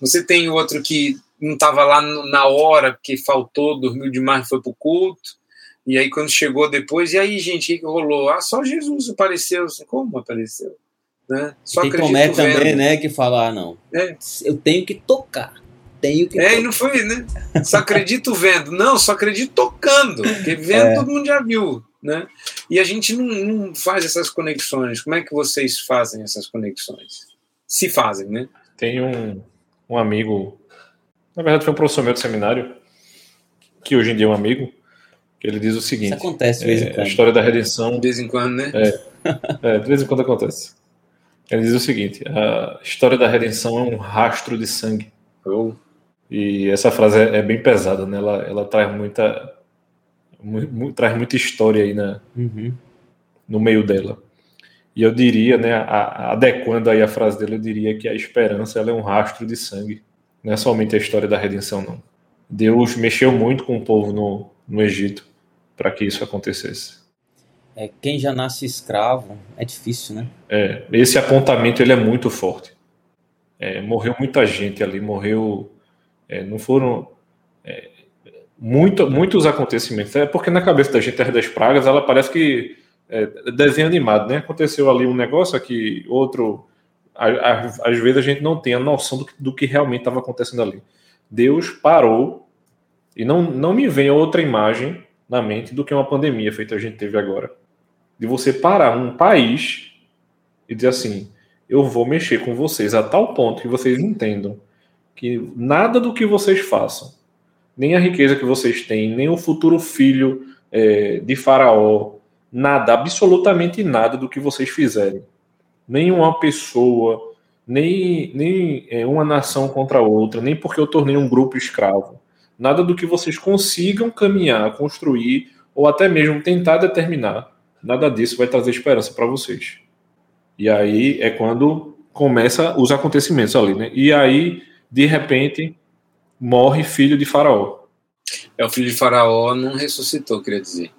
Você tem outro que não estava lá na hora porque faltou, dormiu demais, foi pro culto. E aí, quando chegou depois, e aí, gente, o que, rolou? Ah, só Jesus apareceu. Assim, Como apareceu? Né? Só
Tem Tomé
vendo.
também, né, que fala, ah, não,
É.
eu tenho que tocar, tenho que
É, e
tocar.
não foi, né? Só acredito vendo. Não, só acredito tocando. Porque vendo
É.
todo mundo já viu, né? E a gente não, não faz essas conexões. Como é que vocês fazem essas conexões? Se fazem, né?
Tem um, um amigo, na verdade foi um professor meu de seminário, que hoje em dia é um amigo, que ele diz o
Isso
seguinte:
acontece de vez em
é, a
quando.
história da redenção
De vez em quando, né?
É, de vez em quando acontece. Ele diz o seguinte: a história da redenção é um rastro de sangue.
Ou-
E essa frase é, é bem pesada, né? Ela, ela traz muita traz muita história aí na,
Uhum.
no meio dela. E eu diria, né, a- a- adequando aí a frase dele, eu diria que a esperança ela é um rastro de sangue. Não é somente a história da redenção, não. Deus mexeu muito com o povo no, no Egito para que isso acontecesse.
É, quem já nasce escravo é difícil, né?
É, esse apontamento ele é muito forte. É, morreu muita gente ali, morreu. é, não foram é, muito- muitos acontecimentos. É porque na cabeça da gente Terra das Pragas, ela parece que é, desenho animado, né? Aconteceu ali um negócio aqui, outro. Às vezes a gente não tem a noção do que, do que realmente estava acontecendo ali. Deus parou e não, não me vem outra imagem na mente do que uma pandemia feita a gente teve agora. De você parar um país e dizer assim: eu vou mexer com vocês a tal ponto que vocês entendam que nada do que vocês façam, nem a riqueza que vocês têm, nem o futuro filho é, de Faraó, nada, absolutamente nada do que vocês fizerem, nem uma pessoa, nem, nem é, uma nação contra outra, nem porque eu tornei um grupo escravo, nada do que vocês consigam caminhar, construir ou até mesmo tentar determinar, nada disso vai trazer esperança para vocês. E aí é quando começa os acontecimentos ali, né? E aí, de repente, morre filho de Faraó.
É o filho de Faraó não ressuscitou, queria dizer.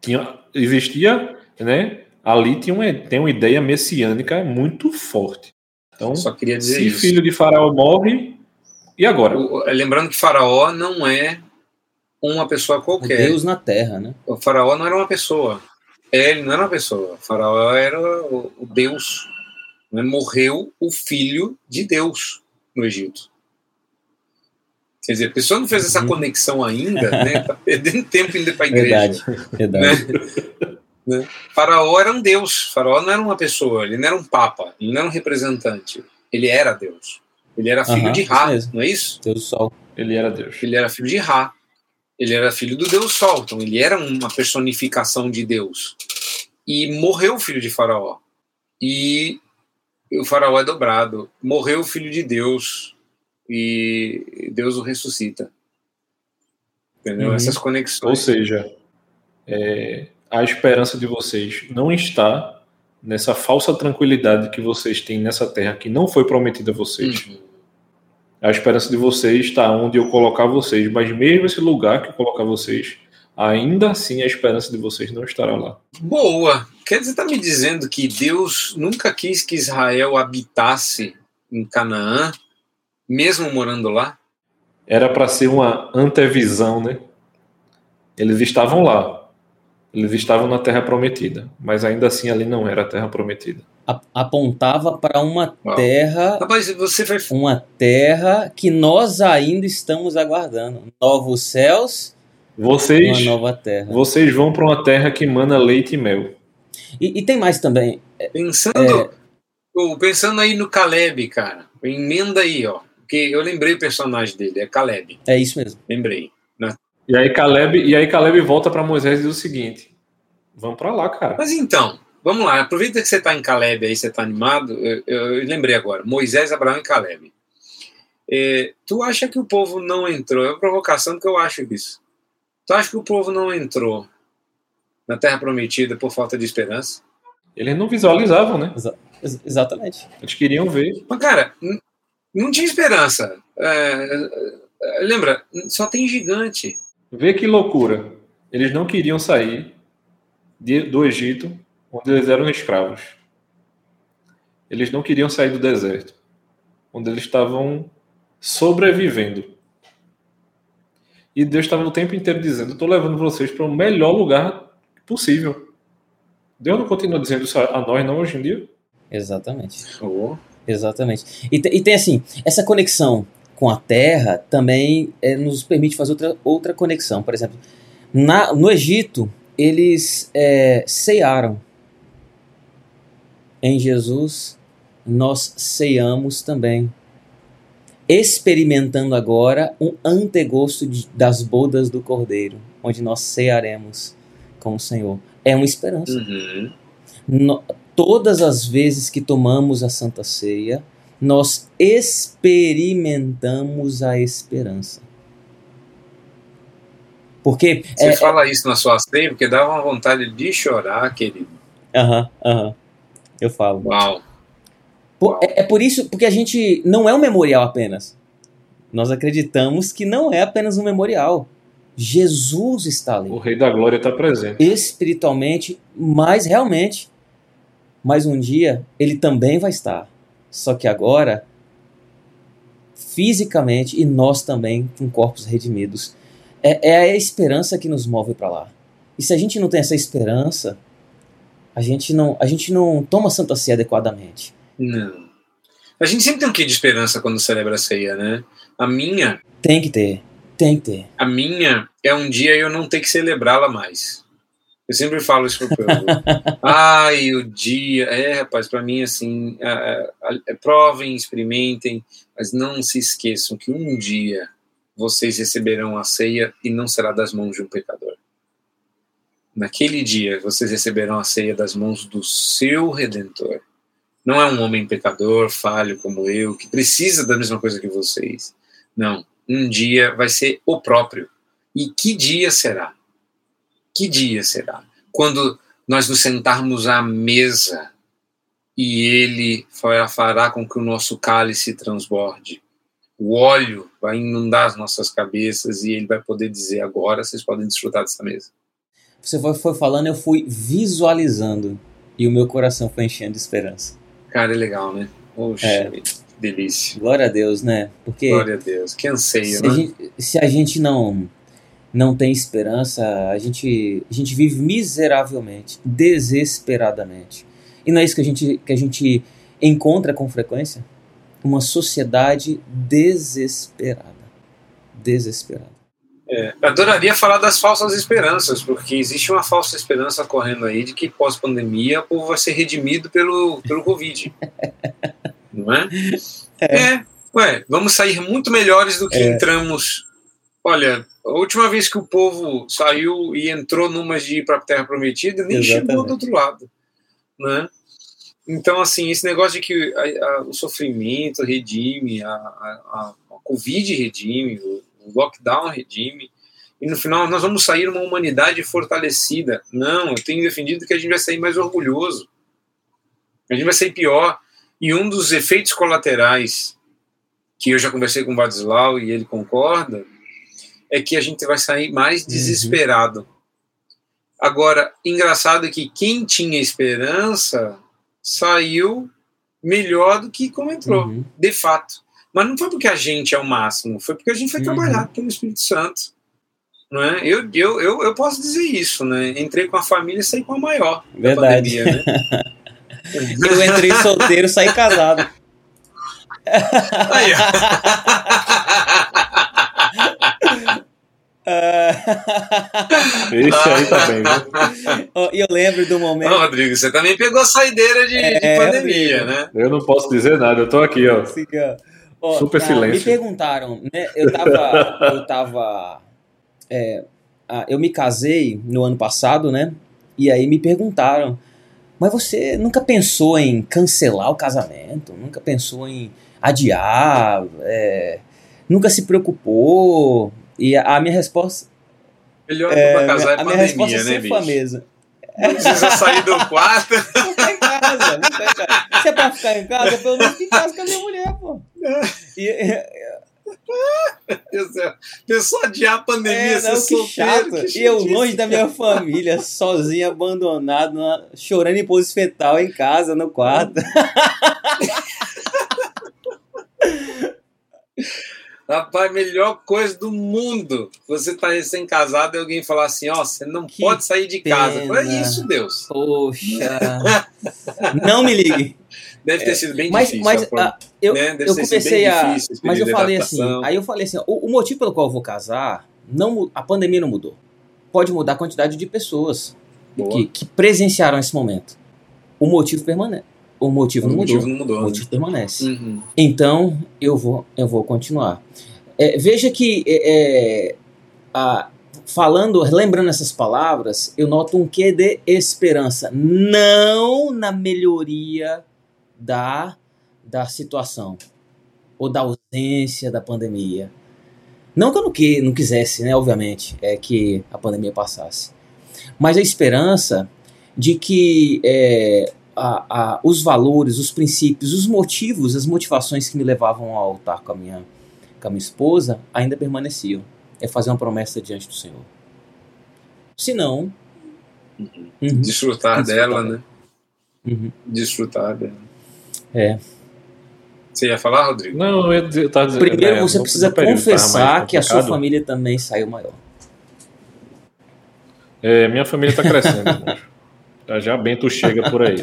Tinha, existia, né? Ali tinha uma, tem uma ideia messiânica muito forte. Então,
Só queria dizer
se
isso.
filho de Faraó morre, e agora?
O- lembrando que Faraó não é uma pessoa qualquer.
Deus na terra, né?
O faraó não era uma pessoa. É, Ele não era uma pessoa. O faraó era o, o Deus. Né? Morreu o filho de Deus no Egito. Quer dizer, a pessoa não fez essa
Uhum.
conexão ainda, né? Tá perdendo tempo indo para a igreja.
Verdade, verdade.
Faraó era um Deus. Faraó não era uma pessoa. Ele não era um papa. Ele não era um representante. Ele era Deus. Ele era filho de Ra, não é isso?
Deus do sol.
Ele era Deus.
Ele era filho de Ra. Ele era filho do Deus Sol, então ele era uma personificação de Deus. E morreu o filho de Faraó. E o Faraó é dobrado. Morreu o filho de Deus e Deus o ressuscita. Entendeu? Uhum. Essas conexões.
Ou seja, é, a esperança de vocês não está nessa falsa tranquilidade que vocês têm nessa terra que não foi prometida a vocês. Uhum. A esperança de vocês está onde eu colocar vocês, mas mesmo esse lugar que eu colocar vocês, ainda assim a esperança de vocês não estará lá.
Boa! Quer dizer, está me dizendo que Deus nunca quis que Israel habitasse em Canaã, mesmo morando lá?
Era para ser uma antevisão, né? Eles estavam lá, eles estavam na Terra Prometida, mas ainda assim ali não era a Terra Prometida.
Apontava para uma terra,
Rapaz, você vai...
uma terra que nós ainda estamos aguardando, novos céus,
vocês,
uma nova terra.
Vocês vão para uma terra que mana leite e mel.
E, e tem mais também.
Pensando, é... pensando aí no Caleb, cara, emenda aí, ó, porque eu lembrei o personagem dele, é Caleb.
É isso mesmo.
Lembrei.
E aí Caleb, e aí Caleb volta para Moisés e diz o seguinte: Vamos para lá, cara.
Mas então, vamos lá. Aproveita que você está em Caleb aí, você está animado. Eu, eu, eu, lembrei agora: Moisés, Abraão e Caleb. É, tu acha que o povo não entrou? É uma provocação que eu acho isso. Tu acha que o povo não entrou na Terra Prometida por falta de esperança?
Eles não visualizavam, né?
Exa exatamente.
Eles queriam ver.
Mas, cara, não tinha esperança. É, é, lembra, só tem gigante.
Vê que loucura. Eles não queriam sair de, do Egito, onde eles eram escravos. Eles não queriam sair do deserto, onde eles estavam sobrevivendo. E Deus estava o tempo inteiro dizendo: Estou levando vocês para o melhor lugar possível. Deus não continua dizendo isso a nós, não, hoje em dia?
Exatamente. Oh. Exatamente. E, e tem assim, essa conexão com a Terra também é, nos permite fazer outra, outra conexão. Por exemplo, na, no Egito, eles é, cearam. Em Jesus, nós ceamos também. Experimentando agora um antegosto de, das bodas do Cordeiro, onde nós cearemos com o Senhor. É uma esperança. Uhum. No, todas as vezes que tomamos a Santa Ceia, nós experimentamos a esperança. Porque.
Você é, fala isso na sua ceia porque dá uma vontade de chorar, querido.
Aham, aham. Eu falo.
Uau.
Por, Uau. É, é por isso, porque a gente não é um memorial apenas. Nós acreditamos que não é apenas um memorial. Jesus está ali.
O Rei da Glória está presente.
Espiritualmente, mas realmente. Mas um dia ele também vai estar. Só que agora, fisicamente, e nós também com corpos redimidos. É, é a esperança que nos move para lá. E se a gente não tem essa esperança, a gente não, a gente não toma Santa Ceia adequadamente.
Não. A gente sempre tem um quê de esperança quando celebra a ceia, né? A minha.
Tem que ter. Tem que ter.
A minha é um dia eu não ter que celebrá-la mais. Eu sempre falo isso pro povo. Ai, o dia. É, rapaz, para mim, assim, é, é, provem, experimentem, mas não se esqueçam que um dia vocês receberão a ceia e não será das mãos de um pecador. Naquele dia, vocês receberão a ceia das mãos do seu redentor. Não é um homem pecador, falho como eu, que precisa da mesma coisa que vocês. Não. Um dia vai ser o próprio. E que dia será? Que dia será? Quando nós nos sentarmos à mesa e ele fará com que o nosso cálice transborde. O óleo vai inundar as nossas cabeças e ele vai poder dizer: agora vocês podem desfrutar dessa mesa.
Você foi, falando, eu fui visualizando e o meu coração foi enchendo de esperança.
Cara, é legal, né? Poxa, é. delícia.
Glória a Deus, né?
Porque Glória a Deus, que anseio,
se
né?
A gente, se a gente não não tem esperança, a gente, a gente vive miseravelmente, desesperadamente. E não é isso que a gente, que a gente encontra com frequência? Uma sociedade desesperada. Desesperada.
É, adoraria falar das falsas esperanças, porque existe uma falsa esperança correndo aí de que pós-pandemia o povo vai ser redimido pelo, pelo Covid. não é? é? é? Ué, vamos sair muito melhores do que é. entramos Olha, a última vez que o povo saiu e entrou numa de ir para a Terra Prometida, nem
Exatamente.
chegou do outro lado, né? Então, assim, esse negócio de que a- a- o sofrimento redime, a, a Covid redime, o, o lockdown redime, e no final nós vamos sair uma humanidade fortalecida. Não, eu tenho defendido que a gente vai sair mais orgulhoso. A gente vai sair pior. E um dos efeitos colaterais que eu já conversei com o Vadislau e ele concorda, é que a gente vai sair mais desesperado. Agora, engraçado é que quem tinha esperança saiu melhor do que como entrou,
Uhum.
de fato. Mas não foi porque a gente é o máximo, foi porque a gente foi
Uhum.
trabalhado pelo Espírito Santo. Não é? eu, eu, eu, eu posso dizer isso, né? Entrei com a família e saí com a maior. da
Verdade.
pandemia, né?
Eu entrei solteiro, saí casado.
Aí, ó.
Esse aí tá bem, viu?
E eu lembro do momento.
Não, Rodrigo, você também pegou a saideira de, de
É,
pandemia,
Rodrigo.
né?
Eu não posso dizer nada, eu tô aqui, ó. Super
ah,
silêncio.
Me perguntaram, né? Eu tava. eu tava. é, ah, eu me casei no ano passado, né? E aí me perguntaram, mas você nunca pensou em cancelar o casamento? Nunca pensou em adiar? É, nunca se preocupou? E a, minha resposta.
Melhor
É,
pra casar é
a minha resposta
pandemia, né,
sempre foi a
bicho?
mesma.
Não precisa sair do quarto.
Vou ficar em casa, vou ficar em casa. Se é pra ficar em casa, pelo menos fica em casa com a minha mulher, pô. E,
Deus céu. Pensou adiar a pandemia,
É,
ser
não,
solteiro,
chato. E eu longe da minha família, sozinho, abandonado, na- chorando em pose fetal em casa, no quarto.
Rapaz, melhor coisa do mundo. Você tá recém-casado e alguém falar assim, ó, você não
Que
pode sair de casa.
pena.
É isso, Deus.
Poxa. Não me ligue.
Deve ter sido bem difícil.
mas
a
ah, eu,
né? Deve
eu
ter sido
comecei
bem
a. Mas eu
período de
falei assim.
adaptação.
Aí eu falei assim: o, o motivo pelo qual eu vou casar, não, a pandemia não mudou. Pode mudar a quantidade de pessoas que, que presenciaram esse momento. O motivo permanece. O motivo
o
não
motivo
mudou.
não mudou.
O
né?
motivo permanece.
Uhum.
Então, eu vou, eu vou continuar. É, veja que, é, é, a- falando, lembrando essas palavras, eu noto um quê de esperança. Não na melhoria da, da situação ou da ausência da pandemia. Não que eu não, que, não quisesse, né, obviamente, é que a pandemia passasse. Mas a esperança de que é, a- a- os valores, os princípios, os motivos, as motivações que me levavam ao altar com a minha, com a minha esposa ainda permaneciam. É fazer uma promessa diante do Senhor. Se não.
Uhum.
Uhum,
Desfrutar
Desfrutar
dela,
dela.
né?
uhum.
Desfrutar dela.
É.
Você ia falar, Rodrigo?
Não, eu ia dizer- eu tava dizendo.
Primeiro
né,
você precisa confessar que a sua família também saiu maior.
É, minha família tá crescendo. já já Bento chega por aí.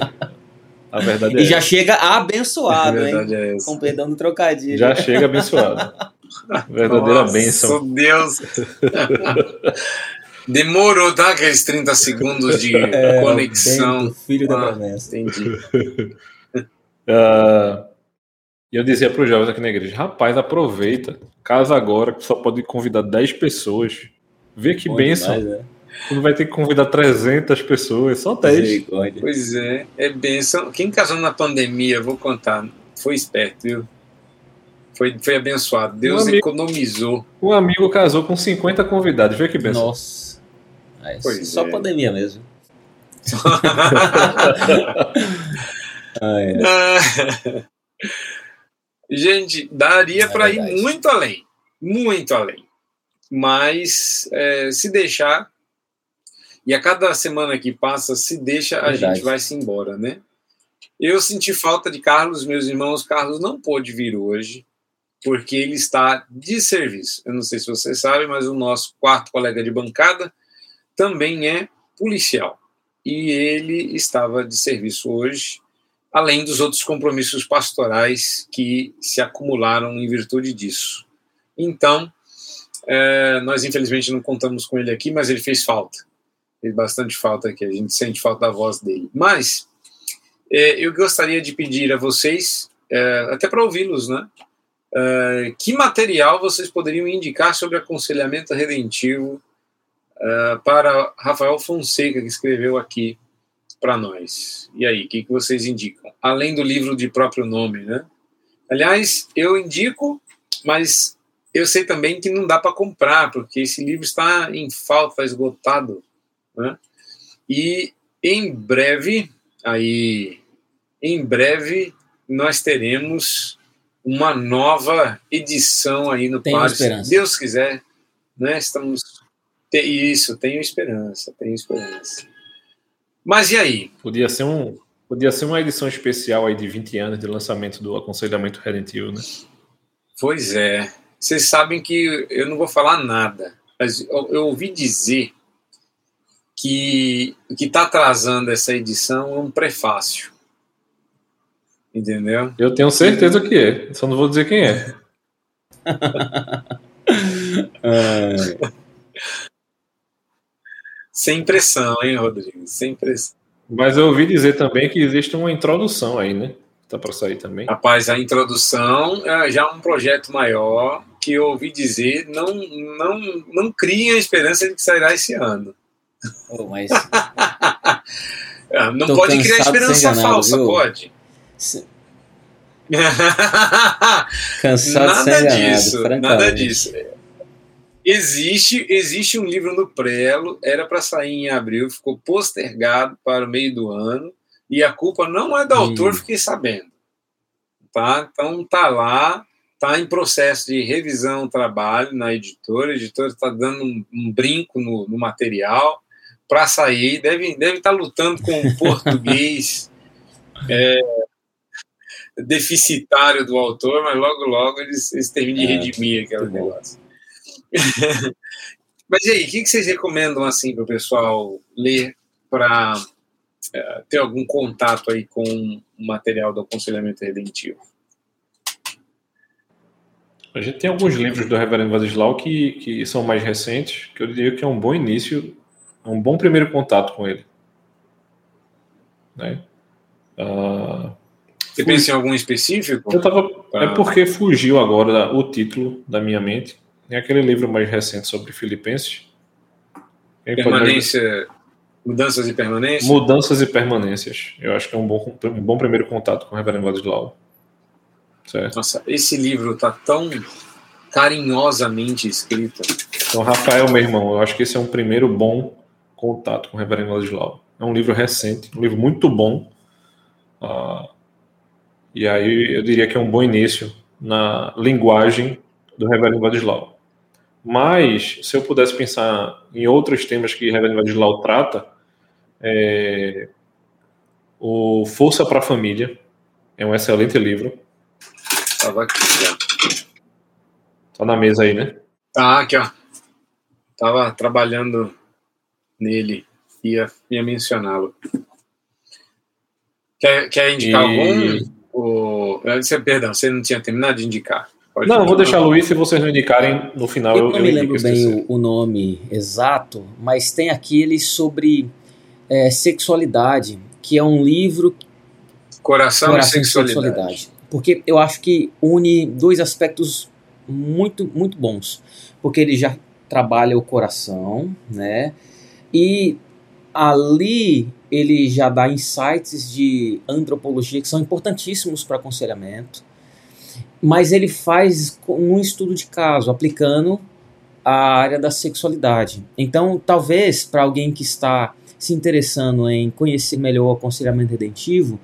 A verdade é
E já
essa.
chega
a
abençoado, hein?
é.
Com perdão do trocadilho.
Já chega abençoado. Verdadeira
Nossa,
bênção.
Deus. Demorou, tá? Aqueles 30 segundos de
É,
conexão.
Bento, filho da
Ah.
promessa.
Entendi.
E eu dizia para os jovens aqui na igreja: rapaz, aproveita. Casa agora, que só pode convidar 10 pessoas. Vê que
Bom
bênção.
demais, né?
Tu não vai ter que convidar 300 pessoas, só 10.
Misericórdia.
Pois é, é bênção. Quem casou na pandemia, vou contar, foi esperto, viu? Foi, foi abençoado. Deus
amigo-
economizou.
Um amigo casou com 50 convidados. Vê que bênção.
Nossa. É,
Pois
só
é.
pandemia mesmo. Ah, é.
Ah, Gente, daria
É
para ir muito além. Muito além. Mas é, se deixar. E a cada semana que passa, se deixa, a
Verdade.
gente vai se embora, né? Eu senti falta de Carlos, meus irmãos. Carlos não pôde vir hoje, porque ele está de serviço. Eu não sei se vocês sabem, mas o nosso quarto colega de bancada também é policial. E ele estava de serviço hoje, além dos outros compromissos pastorais que se acumularam em virtude disso. Então, é, nós infelizmente não contamos com ele aqui, mas ele fez falta. Fez bastante falta aqui, a gente sente falta da voz dele. Mas é, eu gostaria de pedir a vocês, é, até para ouvi-los, né? Uh, que material vocês poderiam indicar sobre aconselhamento redentivo uh, para Rafael Fonseca, que escreveu aqui para nós? E aí, o que, que vocês indicam? Além do livro de próprio nome, né? Aliás, eu indico, mas eu sei também que não dá para comprar, porque esse livro está em falta, esgotado. Né? E em breve, aí, em breve, nós teremos uma nova edição aí no
Tenho
Pares.
esperança.
Se Deus quiser, né? Estamos. Isso, tenho esperança, tenho esperança. Mas e aí?
Podia ser um, podia ser uma edição especial aí de 20 anos de lançamento do aconselhamento redentivo, né?
Pois é. Vocês sabem que eu não vou falar nada, mas eu, eu ouvi dizer que o que está atrasando essa edição é um prefácio. Entendeu?
Eu tenho certeza que é, só não vou dizer quem é.
É,
Sem pressão, hein, Rodrigo? Sem pressão.
Mas eu ouvi dizer também que existe uma introdução aí, né? Tá para sair também.
Rapaz, a introdução é já um projeto maior que eu ouvi dizer não, não, não criem a esperança de que sairá esse ano.
Oh, mas
Ah, Não
Tô
pode criar esperança
enganado,
falsa,
viu?
pode?
se- cansado
nada
enganado,
disso, nada disso. Existe, existe um livro no Prelo, era para sair em abril, ficou postergado para o meio do ano, e a culpa não é do autor,
Hum.
fiquei sabendo. Tá? Então tá lá, tá em processo de revisão, trabalho na editora, a editora está dando um, um brinco no, no material para sair, deve deve estar lutando com o português é, deficitário do autor, mas logo logo eles, eles terminam de
É,
redimir aquele
muito bom.
negócio. mas e aí, o que, que vocês recomendam assim para o pessoal ler para ter algum contato aí com o material do aconselhamento redentivo?
A gente tem alguns livros do Reverendo Vadislau que, que são mais recentes, que eu diria que é um bom início, é um bom primeiro contato com ele. Né? Ah,
Você pensa em algum específico?
eu tava,
Tá.
É porque fugiu agora o título da minha mente. É aquele livro mais recente sobre Filipenses. Ele
Permanência, mudanças e permanência?
Mudanças e permanências. Eu acho que é um bom, um bom primeiro contato com o Reverendo Vadislau. Certo?
Nossa, esse livro está tão carinhosamente escrito.
Então, Rafael, meu irmão, eu acho que esse é um primeiro bom contato com o Reverendo Ladislau. É um livro recente, um livro muito bom. Ah, e aí eu diria que é um bom início na linguagem do Reverendo Ladislau. Mas, se eu pudesse pensar em outros temas que o Reverendo Ladislau trata, é, o Força para a Família é um excelente livro.
Estava aqui já.
Tá na mesa aí, né?
Tá, aqui, ó. Tava trabalhando nele. Ia, ia mencioná-lo. Quer, quer indicar
E-
algum? O, você- perdão, você não tinha terminado de indicar. Pode
Não, eu vou deixar Luiz se vocês não indicarem no final.
Eu
Eu,
não me lembro bem o, o nome exato, mas tem aquele sobre é, sexualidade, que é um livro
Coração,
Coração
e sexualidade.
Porque eu acho que une dois aspectos muito, muito bons. Porque ele já trabalha o coração, né? E ali ele já dá insights de antropologia que são importantíssimos para aconselhamento. Mas ele faz um estudo de caso, aplicando a área da sexualidade. Então, talvez para alguém que está se interessando em conhecer melhor o aconselhamento redentivo,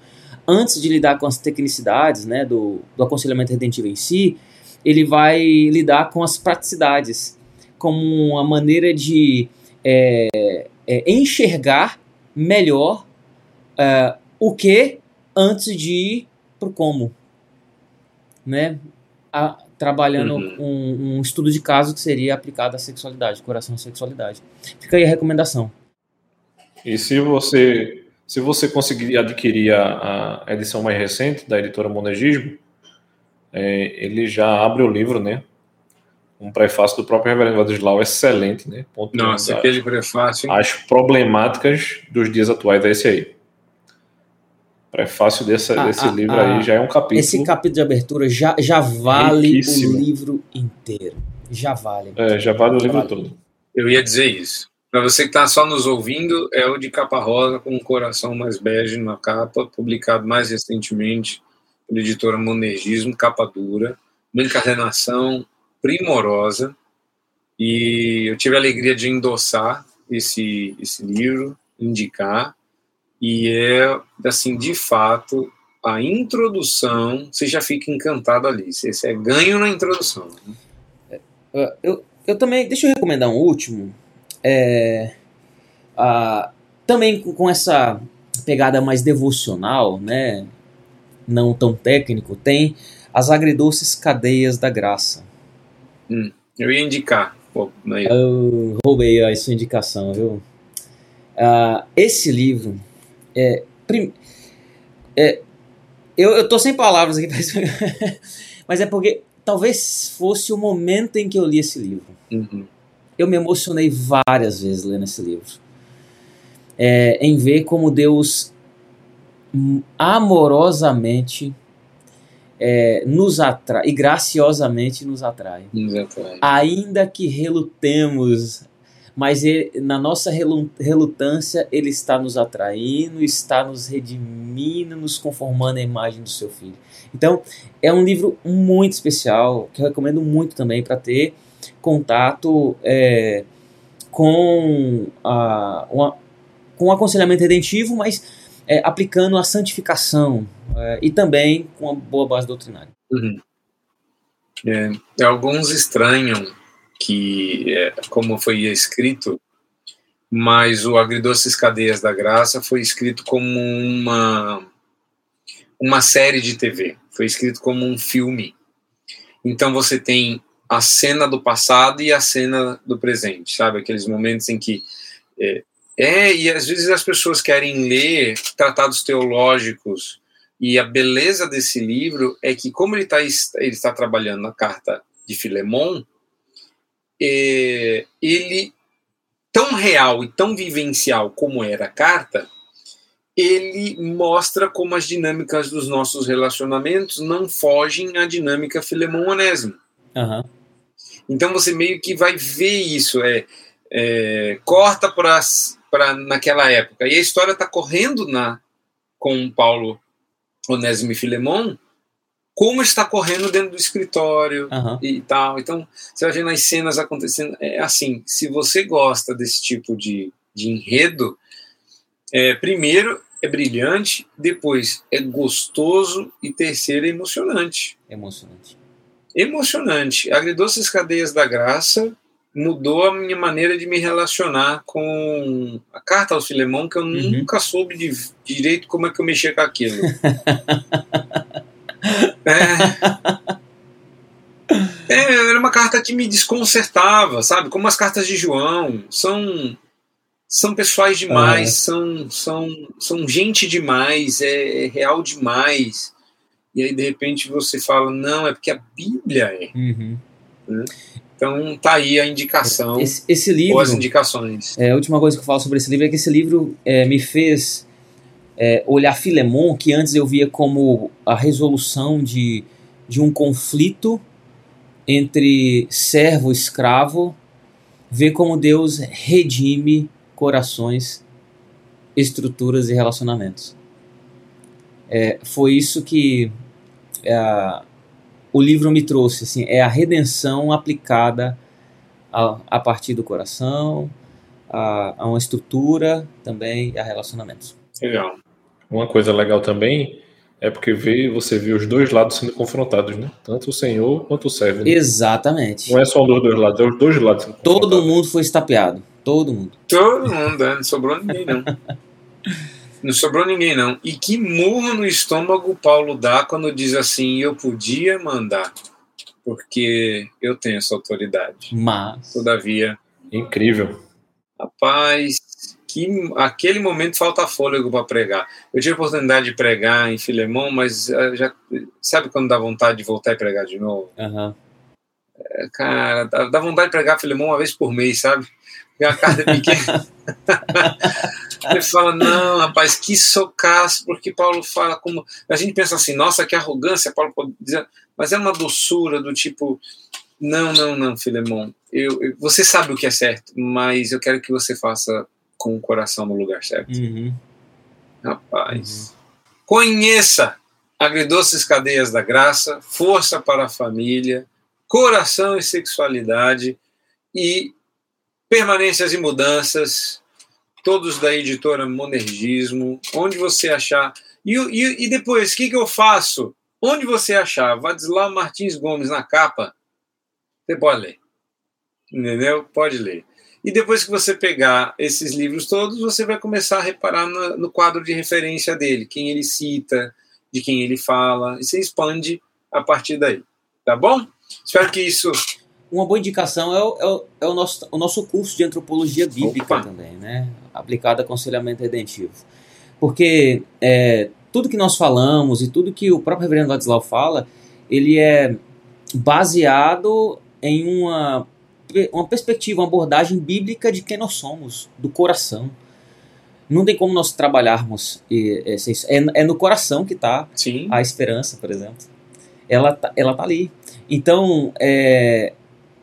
antes de lidar com as tecnicidades né, do, do aconselhamento redentivo em si, ele vai lidar com as praticidades, como uma maneira de é, é, enxergar melhor é, o que antes de ir para o como. Né? A- trabalhando
Uhum.
um, um estudo de caso que seria aplicado à sexualidade, coração e sexualidade. Fica aí a recomendação.
E se você se você conseguir adquirir a, a edição mais recente da editora Monegismo, é, ele já abre o livro, né? Um prefácio do próprio Reverendo Vadislau excelente, né? Pontuando
Nossa, aquele prefácio. hein?
as problemáticas dos dias atuais é esse aí. prefácio desse,
Ah,
desse
ah,
livro
ah,
aí já é um capítulo.
Esse capítulo de abertura já, já vale
Riquíssimo.
o livro inteiro. Já vale.
É, já vale o livro
Vale.
todo.
Eu ia dizer isso. Para você que está só nos ouvindo, é o de capa rosa com um coração mais bege na capa, publicado mais recentemente pela editora Monergismo, capa dura, uma encadernação primorosa. E eu tive a alegria de endossar esse, esse livro, indicar, e é, assim, de fato, a introdução, você já fica encantado ali, você é ganho na introdução.
Uh, eu, eu também. Deixa eu recomendar um último. É, ah, também com, com essa pegada mais devocional, né? Não tão técnico, tem As Agridoces Cadeias da Graça.
Eu ia indicar. Pô, aí,
Eu roubei a sua indicação, viu? Ah, esse livro é, prim- é, eu, eu tô sem palavras aqui, mas, mas é porque talvez fosse o momento em que eu li esse livro.
uhum.
Eu me emocionei várias vezes lendo esse livro. É, em ver como Deus hum, amorosamente é, nos atrai e graciosamente nos atrai
Exatamente.
ainda que relutemos, mas ele- na nossa relu- relutância ele está nos atraindo, está nos redimindo, nos conformando à imagem do seu filho. Então, é um livro muito especial, que eu recomendo muito também para ter contato é, com, a, uma- com o aconselhamento redentivo, mas é, aplicando a santificação é, e também com uma boa base doutrinária.
Uhum. É, alguns estranham que, é, como foi escrito, mas o Agridoces Cadeias da Graça foi escrito como uma, uma série de TV, foi escrito como um filme. Então você tem a cena do passado e a cena do presente, sabe? Aqueles momentos em que. É, é e às vezes as pessoas querem ler tratados teológicos e a beleza desse livro é que, como ele, tá, ele está trabalhando na carta de Filemon, é, ele, tão real e tão vivencial como era a carta, ele mostra como as dinâmicas dos nossos relacionamentos não fogem à dinâmica Filemon-Onésimo.
Aham.
Então você meio que vai ver isso, é, é corta para naquela época. E a história está correndo na com Paulo Onésimo e Filemon, como está correndo dentro do escritório
Aham.
e tal. Então, você vai vendo as cenas acontecendo. É assim, se você gosta desse tipo de, de enredo, é, primeiro é brilhante, depois é gostoso e terceiro é emocionante.
Emocionante.
Emocionante. Agridoces Cadeias da Graça mudou a minha maneira de me relacionar com a carta ao Filemão, que eu
Uhum.
nunca soube de, direito como é que eu mexia com aquilo. é, É, era uma carta que me desconcertava, sabe? Como as cartas de João. São, são pessoais demais,
É.
são, são, são gente demais, é, é real demais. E aí, de repente, você fala, não, é porque a Bíblia é.
Uhum.
Então, tá aí a indicação,
Esse, esse
ou
livro.
as indicações.
É, a última coisa que eu falo sobre esse livro é que esse livro é, me fez é, olhar Filemon, que antes eu via como a resolução de, de um conflito entre servo e escravo, ver como Deus redime corações, estruturas e relacionamentos. É, foi isso que é, o livro me trouxe, assim, é a redenção aplicada a, a partir do coração, a, a uma estrutura também a relacionamentos.
Legal.
Uma coisa legal também é porque vê, você vê os dois lados sendo confrontados, né? Tanto o Senhor quanto o servo. né?
Exatamente.
Não é só dos dois lados, é os dois lados
Todo mundo foi estapeado. Todo mundo.
Todo mundo, é, não sobrou ninguém, não. Não sobrou ninguém, não. E que murro no estômago Paulo dá quando diz assim: eu podia mandar, porque eu tenho essa autoridade.
Mas.
Todavia,
Incrível.
rapaz, que aquele momento falta fôlego para pregar. Eu tive a oportunidade de pregar em Filemão, mas eh, já sabe quando dá vontade de voltar e pregar de novo?
Aham.
Cara, dá dá vontade de pregar Filemão uma vez por mês, sabe? E a carta é pequena. Ele fala, não, rapaz, que socaço, porque Paulo fala como. A gente pensa assim, nossa, que arrogância, Paulo pode dizer, mas é uma doçura do tipo, não, não, não, Filemão, eu, eu, você sabe o que é certo, mas eu quero que você faça com o coração no lugar certo.
Uhum.
Rapaz, uhum. conheça agridoces cadeias da graça, força para a família, coração e sexualidade e permanências e mudanças, todos da editora Monergismo, onde você achar. E, e, e depois, o que, que eu faço? Onde você achar Vadislau Martins Gomes na capa, você pode ler. Entendeu? Pode ler. E depois que você pegar esses livros todos, você vai começar a reparar no, no quadro de referência dele, quem ele cita, de quem ele fala, e você expande a partir daí. Tá bom? Espero que isso
uma boa indicação é o, é o, é o, nosso, o nosso curso de antropologia bíblica Opa. também, né? Aplicado a aconselhamento redentivo. Porque é, tudo que nós falamos e tudo que o próprio reverendo Ladislau fala, ele é baseado em uma, uma perspectiva, uma abordagem bíblica de quem nós somos, do coração. Não tem como nós trabalharmos. É, é no coração que está a esperança, por exemplo. Ela tá, ela tá ali. Então, é,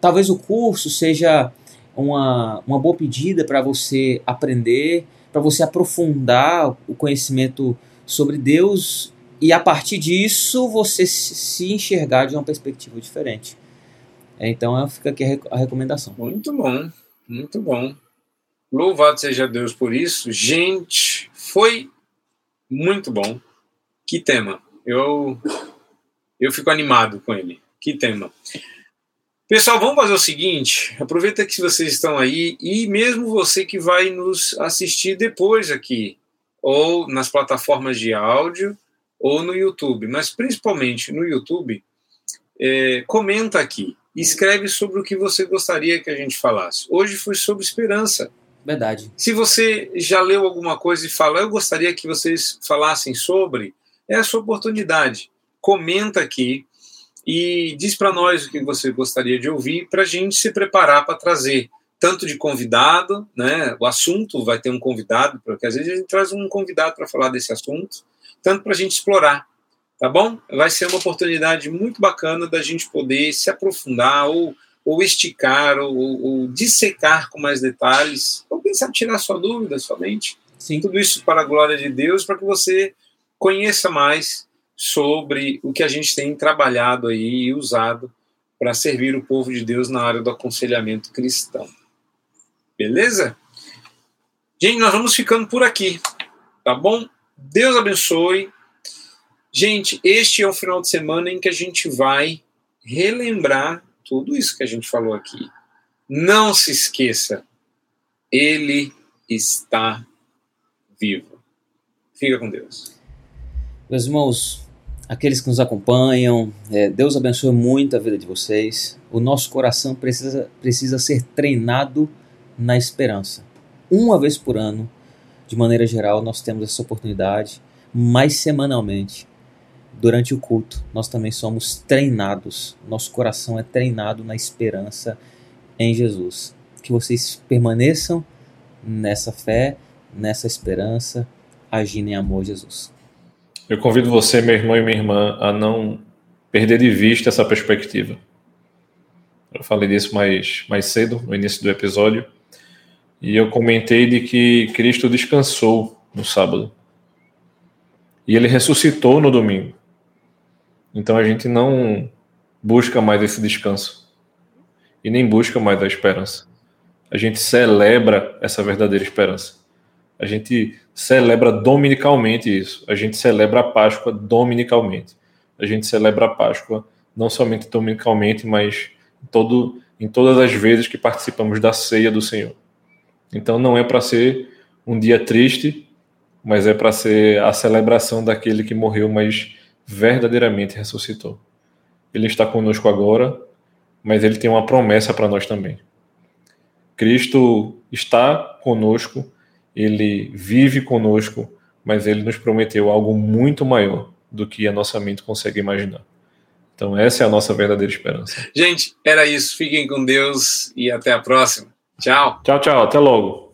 talvez o curso seja uma, uma boa pedida para você aprender, para você aprofundar o conhecimento sobre Deus e a partir disso você se enxergar de uma perspectiva diferente. Então fica aqui a recomendação.
Muito bom, muito bom. Louvado seja Deus por isso. Gente, foi muito bom. Que tema. Eu eu fico animado com ele. Que tema. Pessoal, vamos fazer o seguinte: aproveita que vocês estão aí e mesmo você que vai nos assistir depois aqui, ou nas plataformas de áudio, ou no YouTube, mas principalmente no YouTube, é, comenta aqui, escreve sobre o que você gostaria que a gente falasse. Hoje foi sobre esperança.
Verdade.
Se você já leu alguma coisa e fala, eu gostaria que vocês falassem sobre, é a sua oportunidade. Comenta aqui e diz para nós o que você gostaria de ouvir para a gente se preparar para trazer tanto de convidado, né? O assunto vai ter um convidado, porque às vezes a gente traz um convidado para falar desse assunto, tanto para a gente explorar, tá bom? Vai ser uma oportunidade muito bacana da gente poder se aprofundar ou, ou esticar ou, ou dissecar com mais detalhes, ou quem sabe tirar sua dúvida somente.
Sim.
Tudo isso para a glória de Deus, para que você conheça mais sobre o que a gente tem trabalhado aí e usado para servir o povo de Deus na área do aconselhamento cristão. Beleza? Gente, nós vamos ficando por aqui, tá bom? Deus abençoe. Gente, este é um final de semana em que a gente vai relembrar tudo isso que a gente falou aqui. Não se esqueça, ele está vivo. Fica com Deus.
Meus irmãos, aqueles que nos acompanham. É, Deus abençoe muito a vida de vocês. O nosso coração precisa, precisa ser treinado na esperança. Uma vez por ano, de maneira geral, nós temos essa oportunidade, mas semanalmente, durante o culto, nós também somos treinados. Nosso coração é treinado na esperança em Jesus. Que vocês permaneçam nessa fé, nessa esperança, agindo em amor Jesus.
Eu convido você, meu irmão e minha irmã, a não perder de vista essa perspectiva. Eu falei disso mais, mais cedo, no início do episódio, e eu comentei de que Cristo descansou no sábado. E ele ressuscitou no domingo. Então a gente não busca mais esse descanso. E nem busca mais a esperança. A gente celebra essa verdadeira esperança. A gente celebra dominicalmente isso. A gente celebra a Páscoa dominicalmente. A gente celebra a Páscoa não somente dominicalmente, mas todo, em todas as vezes que participamos da ceia do Senhor. Então não é para ser um dia triste, mas é para ser a celebração daquele que morreu, mas verdadeiramente ressuscitou. Ele está conosco agora, mas ele tem uma promessa para nós também. Cristo está conosco ele vive conosco, mas ele nos prometeu algo muito maior do que a nossa mente consegue imaginar. Então, essa é a nossa verdadeira esperança.
Gente, era isso. Fiquem com Deus e até a próxima. Tchau.
Tchau, tchau. Até logo.